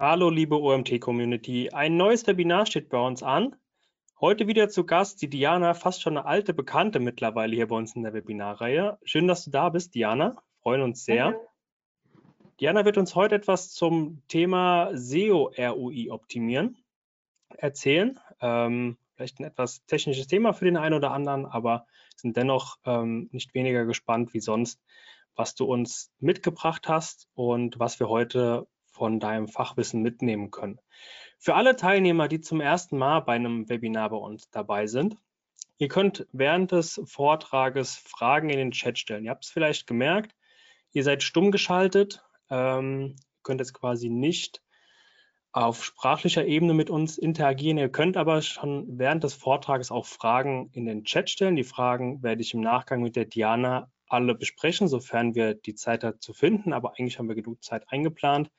Hallo, liebe OMT-Community. Ein neues Webinar steht bei uns an. Heute wieder zu Gast die Diana, fast schon eine alte Bekannte mittlerweile hier bei uns in der Webinarreihe. Schön, dass du da bist, Diana. Freuen uns sehr. Danke. Diana wird uns heute etwas zum Thema SEO-ROI optimieren erzählen. Ähm, vielleicht ein etwas technisches Thema für den einen oder anderen, aber sind dennoch ähm, nicht weniger gespannt wie sonst, was du uns mitgebracht hast und was wir heute von deinem Fachwissen mitnehmen können. Für alle Teilnehmer, die zum ersten Mal bei einem Webinar bei uns dabei sind, ihr könnt während des Vortrages Fragen in den Chat stellen. Ihr habt es vielleicht gemerkt, ihr seid stumm geschaltet, ähm, könnt jetzt quasi nicht auf sprachlicher Ebene mit uns interagieren. Ihr könnt aber schon während des Vortrages auch Fragen in den Chat stellen. Die Fragen werde ich im Nachgang mit der Diana alle besprechen, sofern wir die Zeit dazu finden. Aber eigentlich haben wir genug Zeit eingeplant.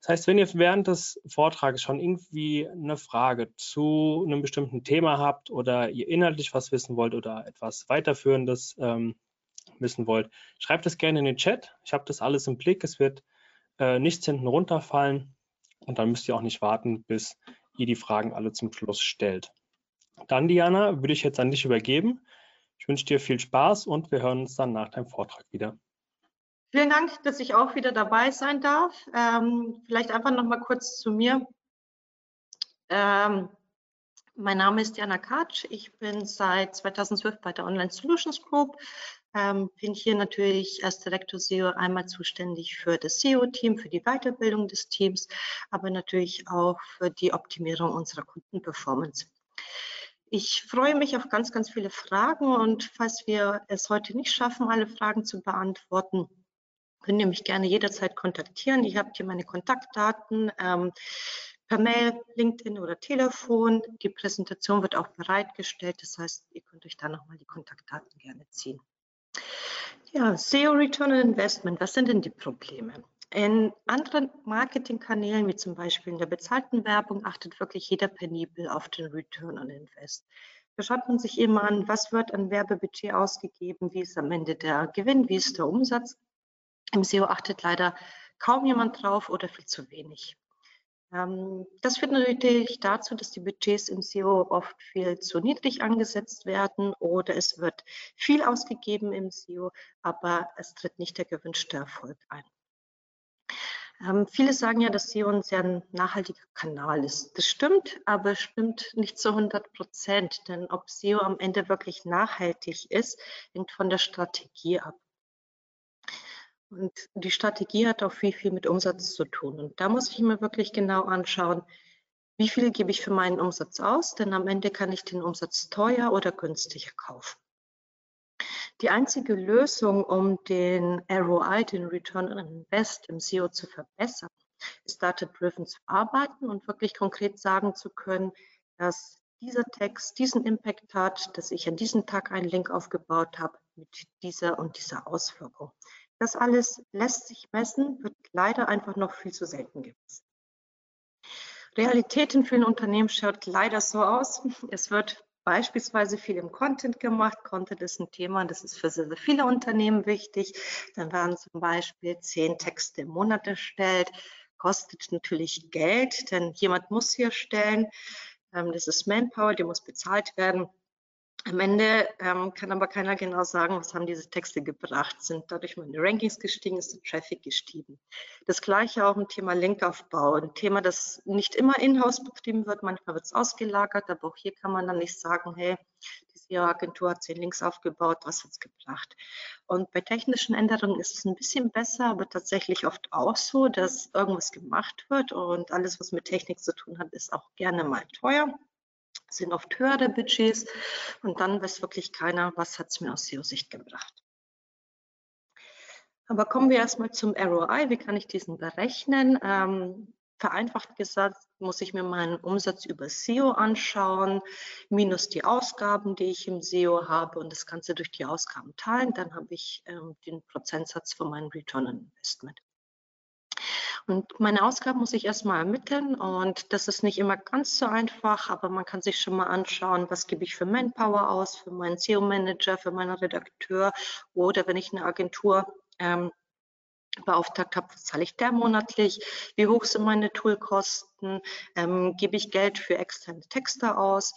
Das heißt, wenn ihr während des Vortrages schon irgendwie eine Frage zu einem bestimmten Thema habt oder ihr inhaltlich was wissen wollt oder etwas weiterführendes ähm, wissen wollt, schreibt es gerne in den Chat. Ich habe das alles im Blick. Es wird äh, nichts hinten runterfallen. Und dann müsst ihr auch nicht warten, bis ihr die Fragen alle zum Schluss stellt. Dann, Diana, würde ich jetzt an dich übergeben. Ich wünsche dir viel Spaß und wir hören uns dann nach deinem Vortrag wieder. Vielen Dank, dass ich auch wieder dabei sein darf. Ähm, vielleicht einfach noch mal kurz zu mir. Ähm, mein Name ist Jana Katsch. Ich bin seit 2012 bei der Online Solutions Group ähm, bin hier natürlich als Direktor SEO einmal zuständig für das SEO-Team, für die Weiterbildung des Teams, aber natürlich auch für die Optimierung unserer Kundenperformance. Ich freue mich auf ganz, ganz viele Fragen und falls wir es heute nicht schaffen, alle Fragen zu beantworten, könnt ihr mich gerne jederzeit kontaktieren. Ich habe hier meine Kontaktdaten ähm, per Mail, LinkedIn oder Telefon. Die Präsentation wird auch bereitgestellt. Das heißt, ihr könnt euch da nochmal die Kontaktdaten gerne ziehen. Ja, SEO Return on Investment, was sind denn die Probleme? In anderen Marketingkanälen, wie zum Beispiel in der bezahlten Werbung, achtet wirklich jeder penibel auf den Return on Invest. Da schaut man sich immer an, was wird an Werbebudget ausgegeben, wie ist am Ende der Gewinn, wie ist der Umsatz. Im SEO achtet leider kaum jemand drauf oder viel zu wenig. Ähm, das führt natürlich dazu, dass die Budgets im SEO oft viel zu niedrig angesetzt werden oder es wird viel ausgegeben im SEO, aber es tritt nicht der gewünschte Erfolg ein. Ähm, viele sagen ja, dass SEO ein sehr nachhaltiger Kanal ist. Das stimmt, aber stimmt nicht zu 100 Prozent, denn ob SEO am Ende wirklich nachhaltig ist, hängt von der Strategie ab. Und die Strategie hat auch viel, viel mit Umsatz zu tun. Und da muss ich mir wirklich genau anschauen, wie viel gebe ich für meinen Umsatz aus, denn am Ende kann ich den Umsatz teuer oder günstiger kaufen. Die einzige Lösung, um den ROI, den Return on Invest im SEO zu verbessern, ist data-driven zu arbeiten und wirklich konkret sagen zu können, dass dieser Text diesen Impact hat, dass ich an diesem Tag einen Link aufgebaut habe mit dieser und dieser Auswirkung. Das alles lässt sich messen, wird leider einfach noch viel zu selten gemessen. Realität in vielen Unternehmen schaut leider so aus. Es wird beispielsweise viel im Content gemacht. Content ist ein Thema, das ist für sehr, sehr viele Unternehmen wichtig. Dann werden zum Beispiel zehn Texte im Monat erstellt. Kostet natürlich Geld, denn jemand muss hier erstellen. Ähm, das ist Manpower, die muss bezahlt werden. Am Ende ähm, kann aber keiner genau sagen, was haben diese Texte gebracht. Sind dadurch meine Rankings gestiegen, ist der Traffic gestiegen. Das gleiche auch im Thema Linkaufbau. Ein Thema, das nicht immer in-house betrieben wird, manchmal wird es ausgelagert, aber auch hier kann man dann nicht sagen, hey, die SEO-Agentur hat zehn Links aufgebaut, was hat es gebracht? Und bei technischen Änderungen ist es ein bisschen besser, aber tatsächlich oft auch so, dass irgendwas gemacht wird und alles, was mit Technik zu tun hat, ist auch gerne mal teuer sind oft höhere Budgets und dann weiß wirklich keiner, was hat es mir aus SEO-Sicht gebracht. Aber kommen wir erstmal zum ROI. Wie kann ich diesen berechnen? Ähm, vereinfacht gesagt, muss ich mir meinen Umsatz über SEO anschauen, minus die Ausgaben, die ich im SEO habe und das Ganze durch die Ausgaben teilen. Dann habe ich ähm, den Prozentsatz von meinem Return Investment. Und meine Ausgaben muss ich erstmal ermitteln und das ist nicht immer ganz so einfach, aber man kann sich schon mal anschauen, was gebe ich für Manpower aus, für meinen SEO-Manager, für meinen Redakteur oder wenn ich eine Agentur ähm, beauftragt habe, was zahle ich der monatlich, wie hoch sind meine Toolkosten, ähm, gebe ich Geld für externe Texte aus,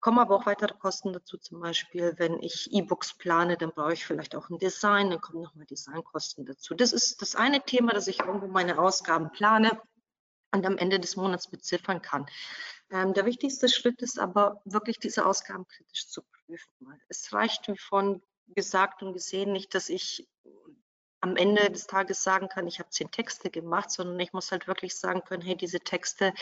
kommen aber auch weitere Kosten dazu, zum Beispiel, wenn ich E-Books plane, dann brauche ich vielleicht auch ein Design, dann kommen nochmal Designkosten dazu. Das ist das eine Thema, dass ich irgendwo meine Ausgaben plane und am Ende des Monats beziffern kann. Ähm, der wichtigste Schritt ist aber wirklich diese Ausgaben kritisch zu prüfen. Es reicht, wie von gesagt und gesehen, nicht, dass ich am Ende des Tages sagen kann, ich habe zehn Texte gemacht, sondern ich muss halt wirklich sagen können, hey, diese Texte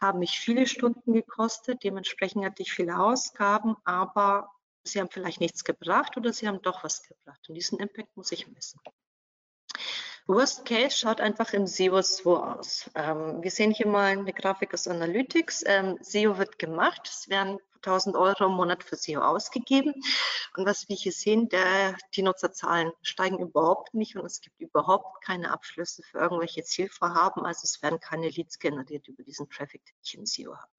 haben mich viele Stunden gekostet, dementsprechend hatte ich viele Ausgaben, aber sie haben vielleicht nichts gebracht oder sie haben doch was gebracht. Und diesen Impact muss ich messen. Worst Case schaut einfach im SEO so aus. Ähm, wir sehen hier mal eine Grafik aus Analytics. Ähm, SEO wird gemacht. Es werden 1000 Euro im Monat für SEO ausgegeben. Und was wir hier sehen, der, die Nutzerzahlen steigen überhaupt nicht und es gibt überhaupt keine Abschlüsse für irgendwelche Zielvorhaben. Also es werden keine Leads generiert über diesen Traffic, den ich im SEO habe.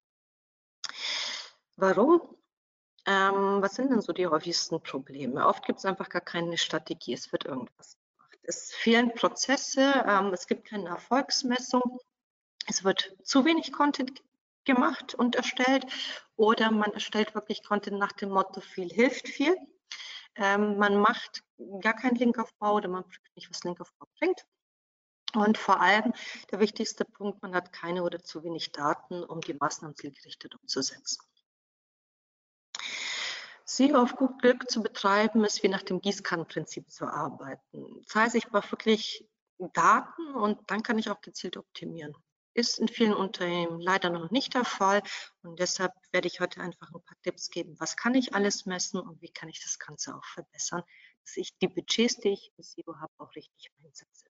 Warum? Ähm, was sind denn so die häufigsten Probleme? Oft gibt es einfach gar keine Strategie. Es wird irgendwas es fehlen Prozesse, ähm, es gibt keine Erfolgsmessung, es wird zu wenig Content gemacht und erstellt oder man erstellt wirklich Content nach dem Motto viel hilft viel. Ähm, man macht gar keinen Linkaufbau oder man prüft nicht, was Linkaufbau bringt. Und vor allem der wichtigste Punkt, man hat keine oder zu wenig Daten, um die Maßnahmen zielgerichtet umzusetzen. SEO auf gut Glück zu betreiben, ist wie nach dem Gießkannenprinzip zu arbeiten. Das heißt, ich brauche wirklich Daten und dann kann ich auch gezielt optimieren. Ist in vielen Unternehmen leider noch nicht der Fall und deshalb werde ich heute einfach ein paar Tipps geben, was kann ich alles messen und wie kann ich das Ganze auch verbessern, dass ich die Budgets, die ich im SEO habe, auch richtig einsetze.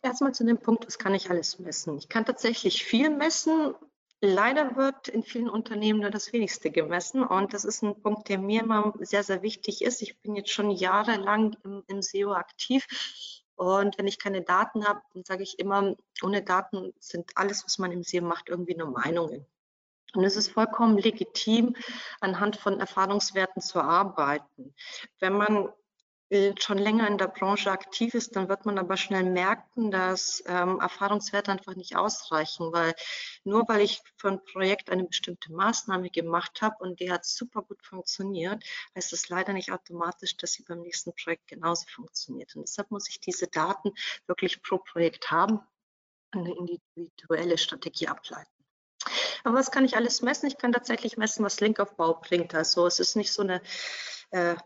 Erstmal zu dem Punkt, was kann ich alles messen? Ich kann tatsächlich viel messen, Leider wird in vielen Unternehmen nur das Wenigste gemessen und das ist ein Punkt, der mir immer sehr, sehr wichtig ist. Ich bin jetzt schon jahrelang im, im SEO aktiv und wenn ich keine Daten habe, dann sage ich immer, ohne Daten sind alles, was man im SEO macht, irgendwie nur Meinungen. Und es ist vollkommen legitim, anhand von Erfahrungswerten zu arbeiten. Wenn man schon länger in der Branche aktiv ist, dann wird man aber schnell merken, dass ähm, Erfahrungswerte einfach nicht ausreichen, weil nur weil ich für ein Projekt eine bestimmte Maßnahme gemacht habe und die hat super gut funktioniert, heißt das leider nicht automatisch, dass sie beim nächsten Projekt genauso funktioniert. Und deshalb muss ich diese Daten wirklich pro Projekt haben und eine individuelle Strategie ableiten. Aber was kann ich alles messen? Ich kann tatsächlich messen, was Linkaufbau bringt. Also es ist nicht so eine äh,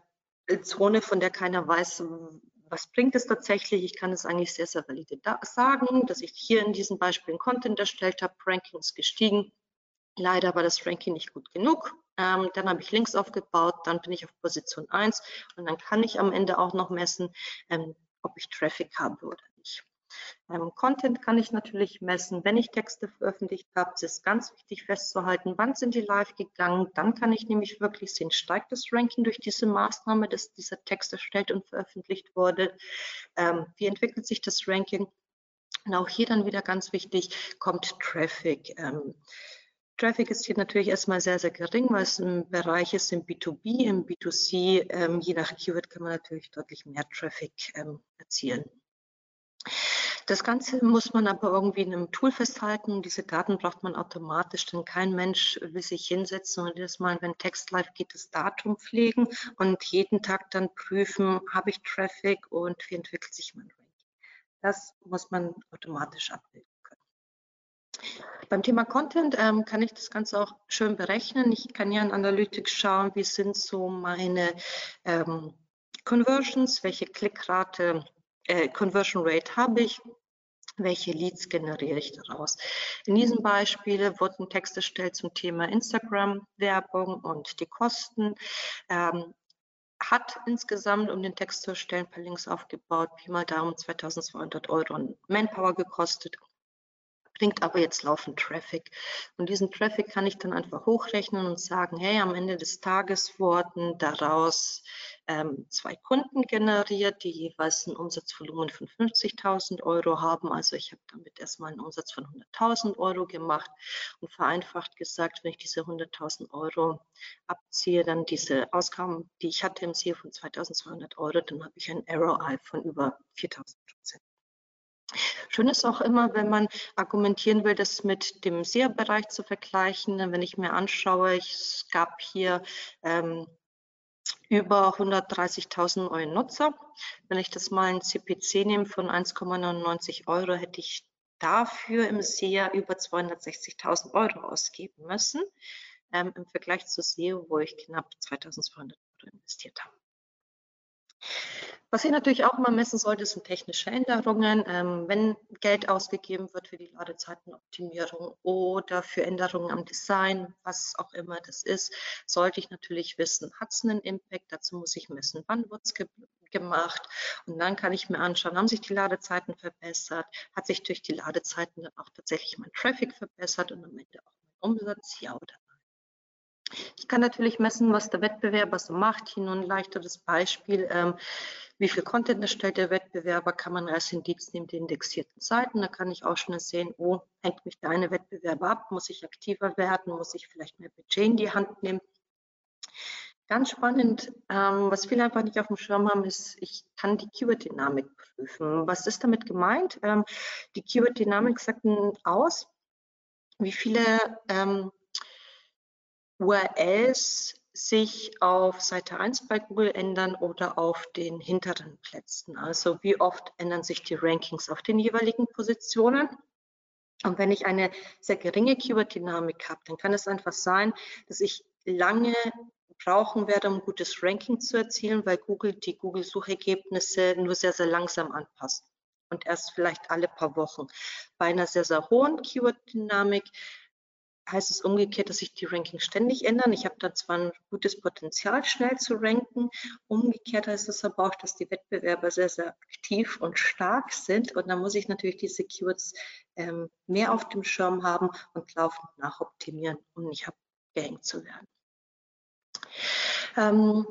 Zone, von der keiner weiß, was bringt es tatsächlich. Ich kann es eigentlich sehr, sehr valide sagen, dass ich hier in diesen Beispielen Content erstellt habe, Ranking ist gestiegen. Leider war das Ranking nicht gut genug. Ähm, dann habe ich Links aufgebaut, dann bin ich auf Position 1 und dann kann ich am Ende auch noch messen, ähm, ob ich Traffic habe oder nicht. Ähm, Content kann ich natürlich messen. Wenn ich Texte veröffentlicht habe, ist es ganz wichtig festzuhalten, wann sind die live gegangen. Dann kann ich nämlich wirklich sehen, steigt das Ranking durch diese Maßnahme, dass dieser Text erstellt und veröffentlicht wurde. Ähm, wie entwickelt sich das Ranking? Und auch hier dann wieder ganz wichtig, kommt Traffic. Ähm, Traffic ist hier natürlich erstmal sehr, sehr gering, weil es ein Bereich ist im B2B, im B2C. Ähm, je nach Keyword kann man natürlich deutlich mehr Traffic ähm, erzielen. Das Ganze muss man aber irgendwie in einem Tool festhalten. Diese Daten braucht man automatisch, denn kein Mensch will sich hinsetzen und jedes Mal, wenn Text live geht, das Datum pflegen und jeden Tag dann prüfen, habe ich Traffic und wie entwickelt sich mein Ranking. Das muss man automatisch abbilden können. Beim Thema Content ähm, kann ich das Ganze auch schön berechnen. Ich kann ja in Analytics schauen, wie sind so meine ähm, Conversions, welche Klickrate, äh, Conversion Rate habe ich, welche Leads generiere ich daraus. In diesem Beispiel wurden Texte erstellt zum Thema Instagram-Werbung und die Kosten. Ähm, hat insgesamt, um den Text zu erstellen, ein paar Links aufgebaut, Pi mal Daumen 2200 Euro Manpower gekostet. Bringt aber jetzt laufend Traffic. Und diesen Traffic kann ich dann einfach hochrechnen und sagen, hey, am Ende des Tages wurden daraus ähm, zwei Kunden generiert, die jeweils ein Umsatzvolumen von 50.000 Euro haben. Also ich habe damit erstmal einen Umsatz von 100.000 Euro gemacht und vereinfacht gesagt, wenn ich diese 100.000 Euro abziehe, dann diese Ausgaben, die ich hatte im SEO von 2.200 Euro, dann habe ich ein ROI von über 4.000 Prozent. Schön ist auch immer, wenn man argumentieren will, das mit dem SEO-Bereich zu vergleichen. Wenn ich mir anschaue, es gab hier ähm, über 130.000 neue Nutzer. Wenn ich das mal in CPC nehme von 1,99 Euro, hätte ich dafür im SEA über 260.000 Euro ausgeben müssen, ähm, im Vergleich zu SEO, wo ich knapp 2.200 Euro investiert habe. Was ihr natürlich auch mal messen sollte, sind technische Änderungen. Ähm, wenn Geld ausgegeben wird für die Ladezeitenoptimierung oder für Änderungen am Design, was auch immer das ist, sollte ich natürlich wissen, hat es einen Impact? Dazu muss ich messen, wann wird es ge gemacht? Und dann kann ich mir anschauen, haben sich die Ladezeiten verbessert? Hat sich durch die Ladezeiten dann auch tatsächlich mein Traffic verbessert und am Ende auch mein Umsatz? Ja oder ich kann natürlich messen, was der Wettbewerber so macht. Hier nur ein leichteres Beispiel. Ähm, wie viel Content erstellt der Wettbewerber, kann man als Indiz nehmen die indexierten Seiten. Da kann ich auch schnell sehen, oh, hängt mich der eine Wettbewerber ab, muss ich aktiver werden, muss ich vielleicht mehr Budget in die Hand nehmen. Ganz spannend, ähm, was viele einfach nicht auf dem Schirm haben, ist, ich kann die Keyword-Dynamik prüfen. Was ist damit gemeint? Ähm, die Keyword-Dynamik sagt aus, wie viele ähm, URLs sich auf Seite 1 bei Google ändern oder auf den hinteren Plätzen. Also wie oft ändern sich die Rankings auf den jeweiligen Positionen. Und wenn ich eine sehr geringe Keyword-Dynamik habe, dann kann es einfach sein, dass ich lange brauchen werde, um gutes Ranking zu erzielen, weil Google die Google-Suchergebnisse nur sehr, sehr langsam anpasst und erst vielleicht alle paar Wochen. Bei einer sehr, sehr hohen Keyword-Dynamik heißt es umgekehrt, dass sich die Rankings ständig ändern. Ich habe da zwar ein gutes Potenzial, schnell zu ranken. Umgekehrt heißt es aber auch, dass die Wettbewerber sehr, sehr aktiv und stark sind. Und da muss ich natürlich diese Keywords ähm, mehr auf dem Schirm haben und laufend nachoptimieren, um nicht abgehängt zu werden. Ähm,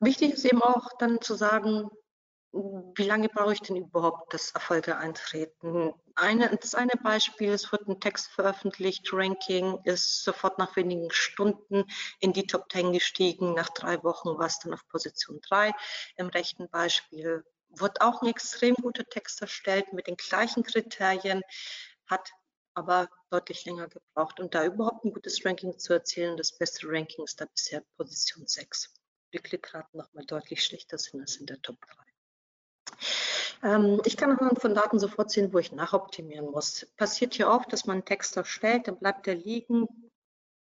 wichtig ist eben auch dann zu sagen, wie lange brauche ich denn überhaupt, dass Erfolge eintreten? Eine, das eine Beispiel, es wird ein Text veröffentlicht, Ranking ist sofort nach wenigen Stunden in die Top 10 gestiegen, nach drei Wochen war es dann auf Position 3. Im rechten Beispiel wird auch ein extrem guter Text erstellt mit den gleichen Kriterien, hat aber deutlich länger gebraucht, um da überhaupt ein gutes Ranking zu erzielen. Das beste Ranking ist da bisher Position 6. Die Klickraten nochmal deutlich schlechter sind als in der Top 3. Ähm, ich kann anhand von Daten sofort sehen, wo ich nachoptimieren muss. Passiert hier oft, dass man einen Text erstellt, dann bleibt er liegen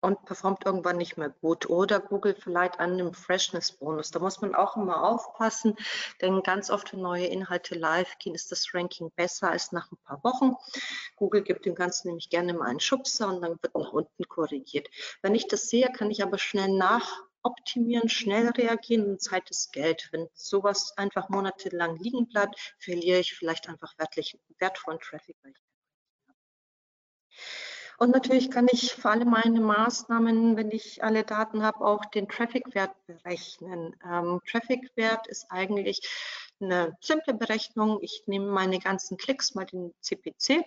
und performt irgendwann nicht mehr gut. Oder Google verleiht einen Freshness-Bonus. Da muss man auch immer aufpassen, denn ganz oft, wenn neue Inhalte live gehen, ist das Ranking besser als nach ein paar Wochen. Google gibt dem Ganzen nämlich gerne mal einen Schubser und dann wird nach unten korrigiert. Wenn ich das sehe, kann ich aber schnell nach optimieren, schnell reagieren und Zeit ist Geld. Wenn sowas einfach monatelang liegen bleibt, verliere ich vielleicht einfach wertvollen Traffic. Und natürlich kann ich für alle meine Maßnahmen, wenn ich alle Daten habe, auch den Traffic-Wert berechnen. Ähm, Traffic-Wert ist eigentlich eine simple Berechnung. Ich nehme meine ganzen Klicks, mal den CPC,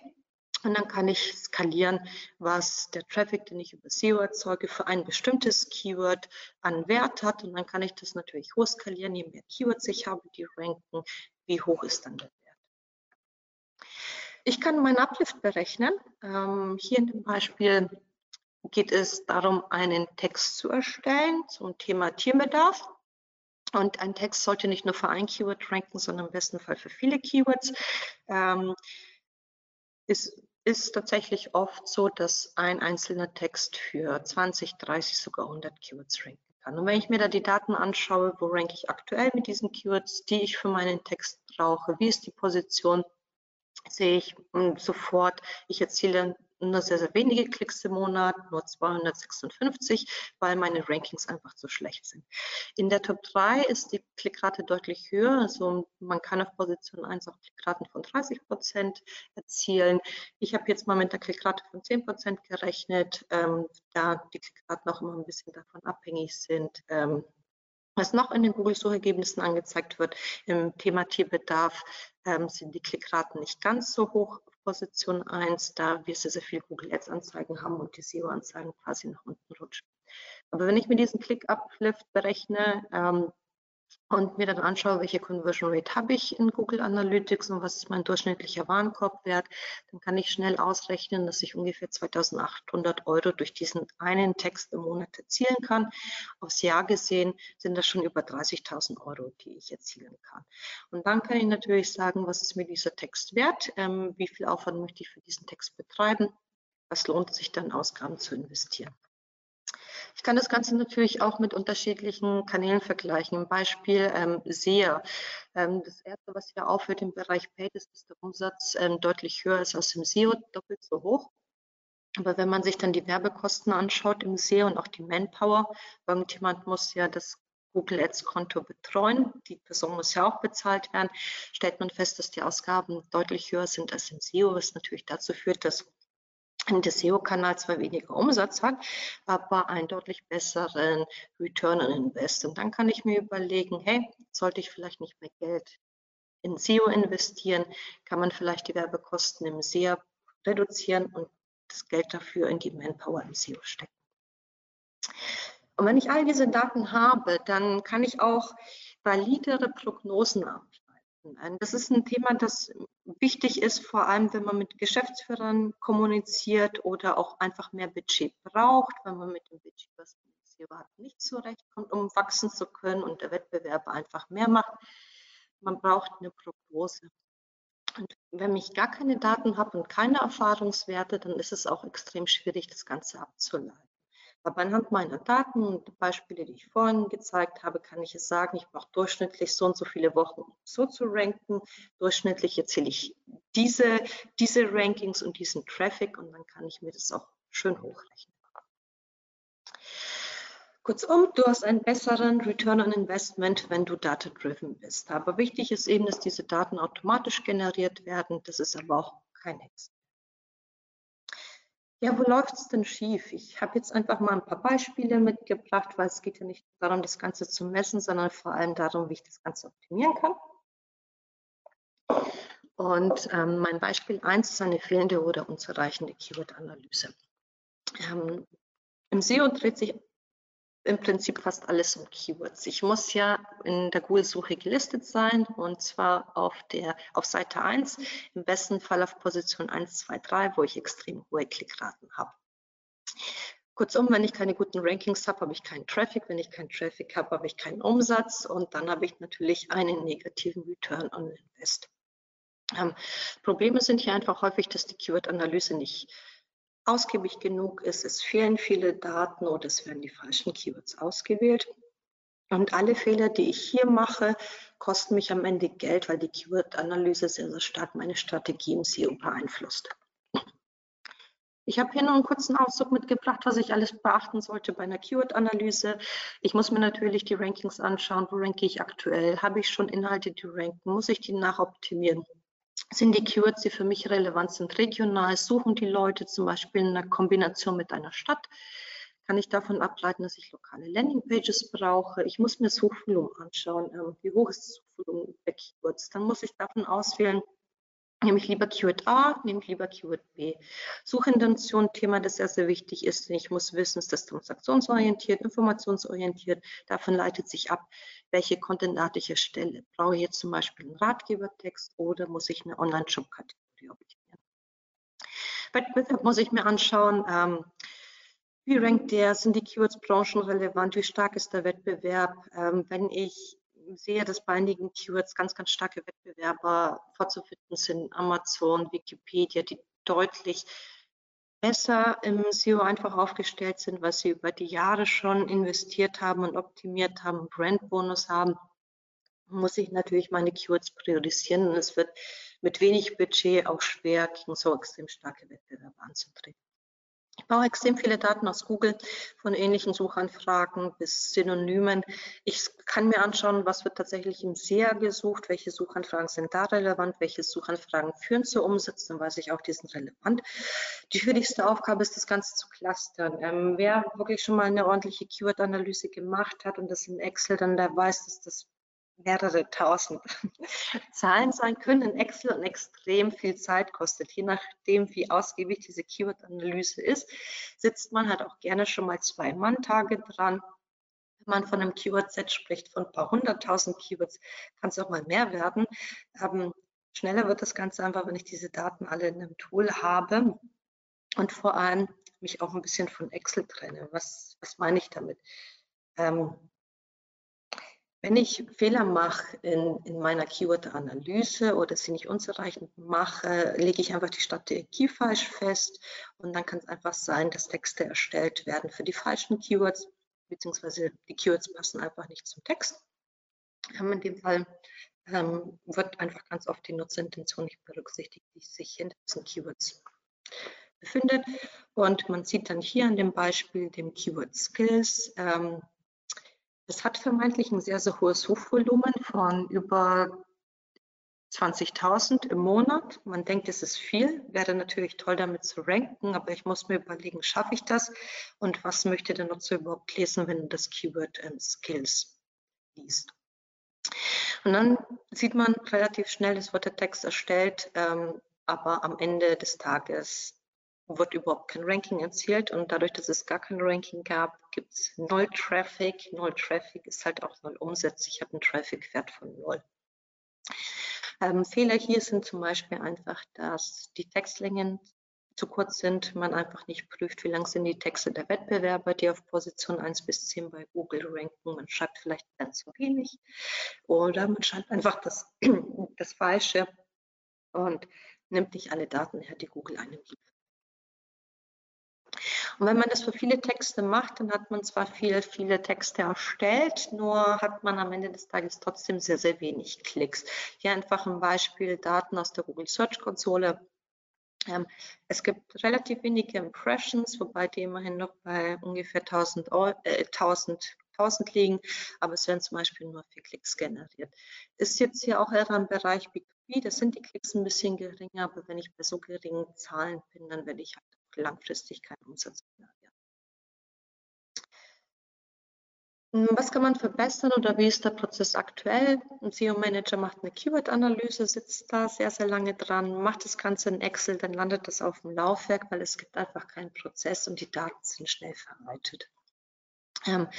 und dann kann ich skalieren, was der Traffic, den ich über SEO erzeuge, für ein bestimmtes Keyword an Wert hat. Und dann kann ich das natürlich hochskalieren, je mehr Keywords ich habe, die ranken, wie hoch ist dann der Wert. Ich kann meinen Uplift berechnen. Ähm, hier in dem Beispiel geht es darum, einen Text zu erstellen zum Thema Tierbedarf. Und ein Text sollte nicht nur für ein Keyword ranken, sondern im besten Fall für viele Keywords. Ähm, ist ist tatsächlich oft so, dass ein einzelner Text für 20, 30, sogar 100 Keywords ranken kann. Und wenn ich mir da die Daten anschaue, wo ranke ich aktuell mit diesen Keywords, die ich für meinen Text brauche, wie ist die Position, sehe ich hm, sofort, ich erziele nur sehr, sehr wenige Klicks im Monat, nur 256, weil meine Rankings einfach zu schlecht sind. In der Top 3 ist die Klickrate deutlich höher, also man kann auf Position 1 auch Klickraten von 30 Prozent erzielen. Ich habe jetzt mal mit der Klickrate von 10 Prozent gerechnet, ähm, da die Klickraten auch immer ein bisschen davon abhängig sind, ähm, was noch in den Google-Suchergebnissen angezeigt wird, im Thema Tierbedarf ähm, sind die Klickraten nicht ganz so hoch Position 1, da wir sehr, sehr viel Google Ads-Anzeigen haben und die SEO-Anzeigen quasi nach unten rutschen. Aber wenn ich mir diesen Click-Uplift berechne, ähm, und mir dann anschaue, welche Conversion Rate habe ich in Google Analytics und was ist mein durchschnittlicher Warenkorbwert, dann kann ich schnell ausrechnen, dass ich ungefähr 2800 Euro durch diesen einen Text im Monat erzielen kann. Aufs Jahr gesehen sind das schon über 30.000 Euro, die ich erzielen kann. Und dann kann ich natürlich sagen, was ist mir dieser Text wert, ähm, wie viel Aufwand möchte ich für diesen Text betreiben, was lohnt sich dann Ausgaben zu investieren. Ich kann das Ganze natürlich auch mit unterschiedlichen Kanälen vergleichen. Beispiel ähm, SEA. Ähm, das erste, was hier aufhört im Bereich Paid ist, dass der Umsatz ähm, deutlich höher ist als im SEO, doppelt so hoch. Aber wenn man sich dann die Werbekosten anschaut im SEO und auch die Manpower, irgendjemand muss ja das Google Ads Konto betreuen. Die Person muss ja auch bezahlt werden. Stellt man fest, dass die Ausgaben deutlich höher sind als im SEO, was natürlich dazu führt, dass der SEO-Kanal zwar weniger Umsatz hat, aber einen deutlich besseren Return on Invest. Und dann kann ich mir überlegen, hey, sollte ich vielleicht nicht mehr Geld in SEO investieren? Kann man vielleicht die Werbekosten im SEO reduzieren und das Geld dafür in die Manpower im SEO stecken? Und wenn ich all diese Daten habe, dann kann ich auch validere Prognosen ableiten. Das ist ein Thema, das wichtig ist, vor allem wenn man mit Geschäftsführern kommuniziert oder auch einfach mehr Budget braucht, wenn man mit dem Budget, was man hier hat, nicht zurechtkommt, um wachsen zu können und der Wettbewerb einfach mehr macht. Man braucht eine Prognose. Und wenn ich gar keine Daten habe und keine Erfahrungswerte, dann ist es auch extrem schwierig, das Ganze abzuleiten. Aber anhand meiner Daten und Beispiele, die ich vorhin gezeigt habe, kann ich es sagen, ich brauche durchschnittlich so und so viele Wochen, um so zu ranken. Durchschnittlich erzähle ich diese, diese Rankings und diesen Traffic und dann kann ich mir das auch schön hochrechnen. Kurzum, du hast einen besseren Return on Investment, wenn du data-driven bist. Aber wichtig ist eben, dass diese Daten automatisch generiert werden. Das ist aber auch kein Hexen. Ja, wo läuft es denn schief? Ich habe jetzt einfach mal ein paar Beispiele mitgebracht, weil es geht ja nicht darum, das Ganze zu messen, sondern vor allem darum, wie ich das Ganze optimieren kann. Und ähm, mein Beispiel 1 ist eine fehlende oder unzureichende Keyword-Analyse. Ähm, Im SEO dreht sich im Prinzip fast alles um Keywords. Ich muss ja in der Google-Suche gelistet sein und zwar auf der auf Seite 1, im besten Fall auf Position 1, 2, 3, wo ich extrem hohe Klickraten habe. Kurzum, wenn ich keine guten Rankings habe, habe ich keinen Traffic. Wenn ich keinen Traffic habe, habe ich keinen Umsatz und dann habe ich natürlich einen negativen Return on Invest. Ähm, Probleme sind hier einfach häufig, dass die Keyword-Analyse nicht ausgiebig genug ist, es fehlen viele Daten oder es werden die falschen Keywords ausgewählt. Und alle Fehler, die ich hier mache, kosten mich am Ende Geld, weil die Keyword-Analyse sehr, sehr stark meine Strategie im SEO beeinflusst. Ich habe hier noch einen kurzen Auszug mitgebracht, was ich alles beachten sollte bei einer Keyword-Analyse. Ich muss mir natürlich die Rankings anschauen. Wo ranke ich aktuell? Habe ich schon Inhalte, die ranken? Muss ich die nachoptimieren? Sind die Keywords, die für mich relevant sind, regional? Suchen die Leute zum Beispiel in einer Kombination mit einer Stadt? Kann ich davon ableiten, dass ich lokale Landingpages brauche? Ich muss mir das Suchvolumen anschauen. Ähm, wie hoch ist das Suchvolumen der Keywords? Dann muss ich davon auswählen, Nehme ich lieber Keyword A, nehme ich lieber Keyword B. Suchintention, Thema, das sehr, sehr wichtig ist. Ich muss wissen, ist das transaktionsorientiert, informationsorientiert. Davon leitet sich ab, welche Contentart ich erstelle. Brauche ich jetzt zum Beispiel einen Ratgebertext oder muss ich eine Online-Shop-Kategorie optimieren? Wettbewerb muss ich mir anschauen, ähm, wie rankt der, sind die Keywords branchenrelevant, wie stark ist der Wettbewerb? Ähm, wenn ich sehe, dass bei einigen Keywords ganz, ganz starke Wettbewerber vorzufinden sind. Amazon, Wikipedia, die deutlich besser im SEO einfach aufgestellt sind, was sie über die Jahre schon investiert haben und optimiert haben, Brandbonus haben. muss ich natürlich meine Keywords priorisieren und es wird mit wenig Budget auch schwer, gegen so extrem starke Wettbewerber anzutreten. Ich baue extrem viele Daten aus Google, von ähnlichen Suchanfragen bis Synonymen. Ich kann mir anschauen, was wird tatsächlich im SEA gesucht, welche Suchanfragen sind da relevant, welche Suchanfragen führen zur Umsetzung, weiß ich auch, die sind relevant. Die schwierigste Aufgabe ist, das Ganze zu clustern. Ähm, wer wirklich schon mal eine ordentliche Keyword-Analyse gemacht hat und das in Excel, dann der weiß, dass das mehrere tausend Zahlen sein können in Excel und extrem viel Zeit kostet. Je nachdem, wie ausgiebig diese Keyword-Analyse ist, sitzt man halt auch gerne schon mal zwei Mann-Tage dran. Wenn man von einem Keyword-Set spricht, von ein paar hunderttausend Keywords, kann es auch mal mehr werden. Ähm, schneller wird das Ganze einfach, wenn ich diese Daten alle in einem Tool habe und vor allem mich auch ein bisschen von Excel trenne. Was, was meine ich damit? Ähm, wenn ich Fehler mache in, in meiner Keyword-Analyse oder sie nicht unzureichend mache, lege ich einfach die Strategie falsch fest und dann kann es einfach sein, dass Texte erstellt werden für die falschen Keywords, beziehungsweise die Keywords passen einfach nicht zum Text. In dem Fall ähm, wird einfach ganz oft die Nutzerintention nicht berücksichtigt, die sich hinter diesen Keywords befindet. Und man sieht dann hier an dem Beispiel dem Keyword Skills, ähm, es hat vermeintlich ein sehr, sehr hohes Suchvolumen von über 20.000 im Monat. Man denkt, es ist viel, wäre natürlich toll damit zu ranken, aber ich muss mir überlegen, schaffe ich das und was möchte der Nutzer überhaupt lesen, wenn das Keyword ähm, Skills liest. Und dann sieht man relativ schnell, es wird der Text erstellt, ähm, aber am Ende des Tages wird überhaupt kein Ranking erzielt und dadurch, dass es gar kein Ranking gab, gibt es null Traffic. Null Traffic ist halt auch null Umsätze. Ich habe einen Traffic-Wert von null. Ähm, Fehler hier sind zum Beispiel einfach, dass die Textlängen zu kurz sind, man einfach nicht prüft, wie lang sind die Texte der Wettbewerber, die auf Position 1 bis 10 bei Google ranken. Man schreibt vielleicht dann zu wenig oder man schreibt einfach das, das Falsche und nimmt nicht alle Daten her, die Google einem gibt. Und wenn man das für viele Texte macht, dann hat man zwar viele, viele Texte erstellt, nur hat man am Ende des Tages trotzdem sehr, sehr wenig Klicks. Hier einfach ein Beispiel Daten aus der Google Search Konsole. Ähm, es gibt relativ wenige Impressions, wobei die immerhin noch bei ungefähr 1000, äh, 1000 1000 liegen, aber es werden zum Beispiel nur vier Klicks generiert. Ist jetzt hier auch eher im Bereich B2B, da sind die Klicks ein bisschen geringer, aber wenn ich bei so geringen Zahlen bin, dann werde ich halt langfristig keinen Umsatz. Hm, was kann man verbessern oder wie ist der Prozess aktuell? Ein SEO-Manager macht eine Keyword-Analyse, sitzt da sehr, sehr lange dran, macht das Ganze in Excel, dann landet das auf dem Laufwerk, weil es gibt einfach keinen Prozess und die Daten sind schnell verarbeitet. Ähm,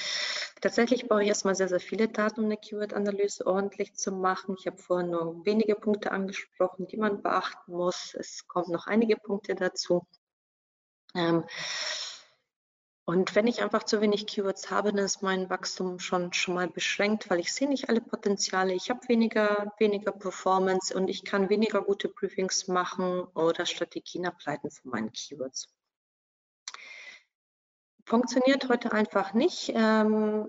tatsächlich brauche ich erstmal sehr, sehr viele Daten, um eine Keyword-Analyse ordentlich zu machen. Ich habe vorhin nur wenige Punkte angesprochen, die man beachten muss. Es kommen noch einige Punkte dazu. Ähm, und wenn ich einfach zu wenig Keywords habe, dann ist mein Wachstum schon, schon mal beschränkt, weil ich sehe nicht alle Potenziale. Ich habe weniger, weniger Performance und ich kann weniger gute Briefings machen oder Strategien ableiten von meinen Keywords. Funktioniert heute einfach nicht. Ähm,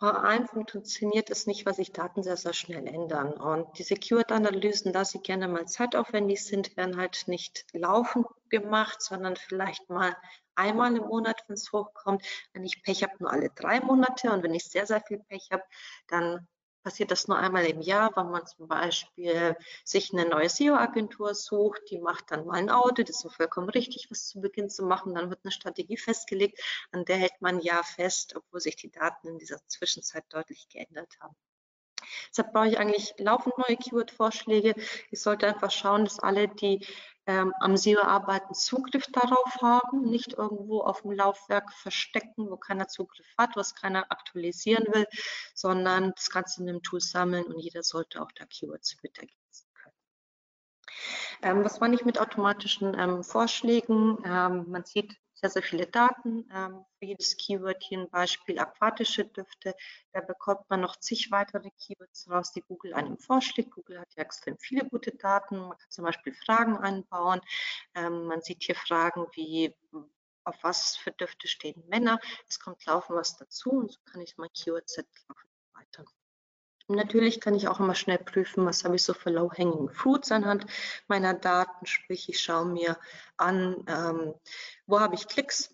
allem funktioniert es nicht, weil sich Daten sehr, sehr schnell ändern. Und diese Keyword-Analysen, da sie gerne mal zeitaufwendig sind, werden halt nicht laufend gemacht, sondern vielleicht mal einmal im Monat, wenn es hochkommt. Wenn ich Pech habe, nur alle drei Monate. Und wenn ich sehr, sehr viel Pech habe, dann passiert das nur einmal im Jahr, wenn man zum Beispiel sich eine neue SEO-Agentur sucht, die macht dann mal ein Audit, ist vollkommen richtig, was zu Beginn zu machen, dann wird eine Strategie festgelegt, an der hält man Jahr fest, obwohl sich die Daten in dieser Zwischenzeit deutlich geändert haben. Deshalb brauche ich eigentlich laufend neue Keyword-Vorschläge. Ich sollte einfach schauen, dass alle, die ähm, am SEO arbeiten, Zugriff darauf haben, nicht irgendwo auf dem Laufwerk verstecken, wo keiner Zugriff hat, was keiner aktualisieren will, sondern das Ganze in einem Tool sammeln und jeder sollte auch da Keywords mit ergänzen können. Ähm, was meine ich mit automatischen ähm, Vorschlägen? Ähm, man sieht sehr, sehr viele Daten. Ähm, für jedes Keyword hier ein Beispiel aquatische Düfte. Da bekommt man noch zig weitere Keywords raus, die Google einem vorschlägt. Google hat ja extrem viele gute Daten. Man kann zum Beispiel Fragen einbauen. Ähm, man sieht hier Fragen wie, auf was für Düfte stehen Männer. Es kommt laufend was dazu und so kann ich mein Keyword-Set laufend Natürlich kann ich auch immer schnell prüfen, was habe ich so für Low-Hanging Fruits anhand meiner Daten. Sprich, ich schaue mir an, ähm, wo habe ich Klicks,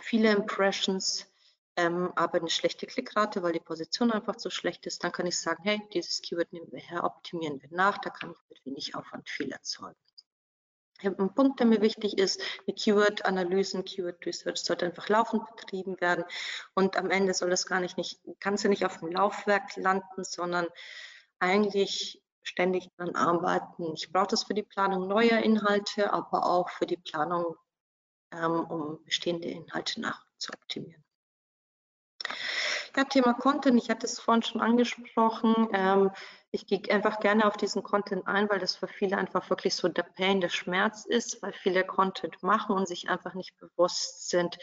viele Impressions, ähm, aber eine schlechte Klickrate, weil die Position einfach zu schlecht ist. Dann kann ich sagen, hey, dieses Keyword nehmen wir her, optimieren wir nach, da kann ich mit wenig Aufwand viel erzeugen. Ein Punkt, der mir wichtig ist, eine Keyword-Analysen, Keyword-Research sollte einfach laufend betrieben werden und am Ende soll das gar nicht, nicht kann sie nicht auf dem Laufwerk landen, sondern eigentlich ständig daran arbeiten. Ich brauche das für die Planung neuer Inhalte, aber auch für die Planung, ähm, um bestehende Inhalte nachzuoptimieren. Ja, Thema Content, ich hatte es vorhin schon angesprochen. Ähm, ich gehe einfach gerne auf diesen Content ein, weil das für viele einfach wirklich so der Pain, der Schmerz ist, weil viele Content machen und sich einfach nicht bewusst sind,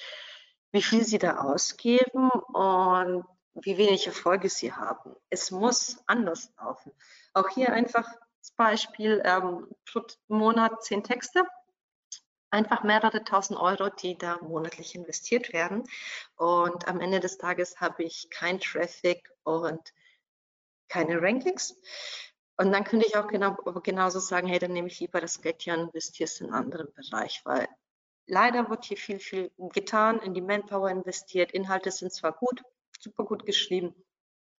wie viel sie da ausgeben und wie wenig Erfolge sie haben. Es muss anders laufen. Auch hier einfach das Beispiel, ähm, pro Monat zehn Texte, einfach mehrere tausend Euro, die da monatlich investiert werden. Und am Ende des Tages habe ich kein Traffic und keine Rankings. Und dann könnte ich auch genau, genauso sagen, hey, dann nehme ich lieber das Geld hier und investiere es in einen anderen Bereich, weil leider wird hier viel, viel getan, in die Manpower investiert. Inhalte sind zwar gut, super gut geschrieben,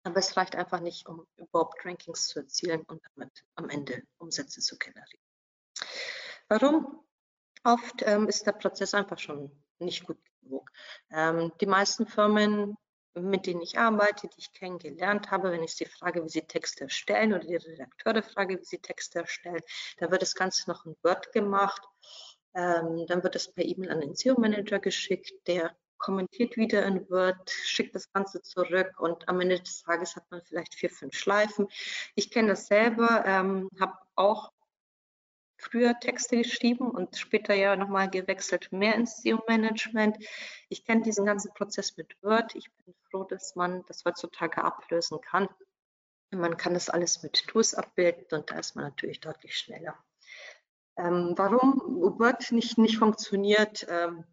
aber es reicht einfach nicht, um überhaupt Rankings zu erzielen und damit am Ende Umsätze zu generieren. Warum? Oft ähm, ist der Prozess einfach schon nicht gut genug. Ähm, die meisten Firmen, mit denen ich arbeite, die ich kennengelernt habe, wenn ich sie frage, wie sie Texte erstellen oder die Redakteure frage, wie sie Texte erstellen, dann wird das Ganze noch in Word gemacht. Ähm, dann wird es per E-Mail an den SEO-Manager geschickt, der kommentiert wieder in Word, schickt das Ganze zurück und am Ende des Tages hat man vielleicht vier, fünf Schleifen. Ich kenne das selber, ähm, habe auch früher Texte geschrieben und später ja nochmal gewechselt mehr ins SEO-Management. Ich kenne diesen ganzen Prozess mit Word. Ich bin froh, dass man das heutzutage ablösen kann. Man kann das alles mit Tools abbilden und da ist man natürlich deutlich schneller. Ähm, warum Word nicht, nicht funktioniert? Ähm,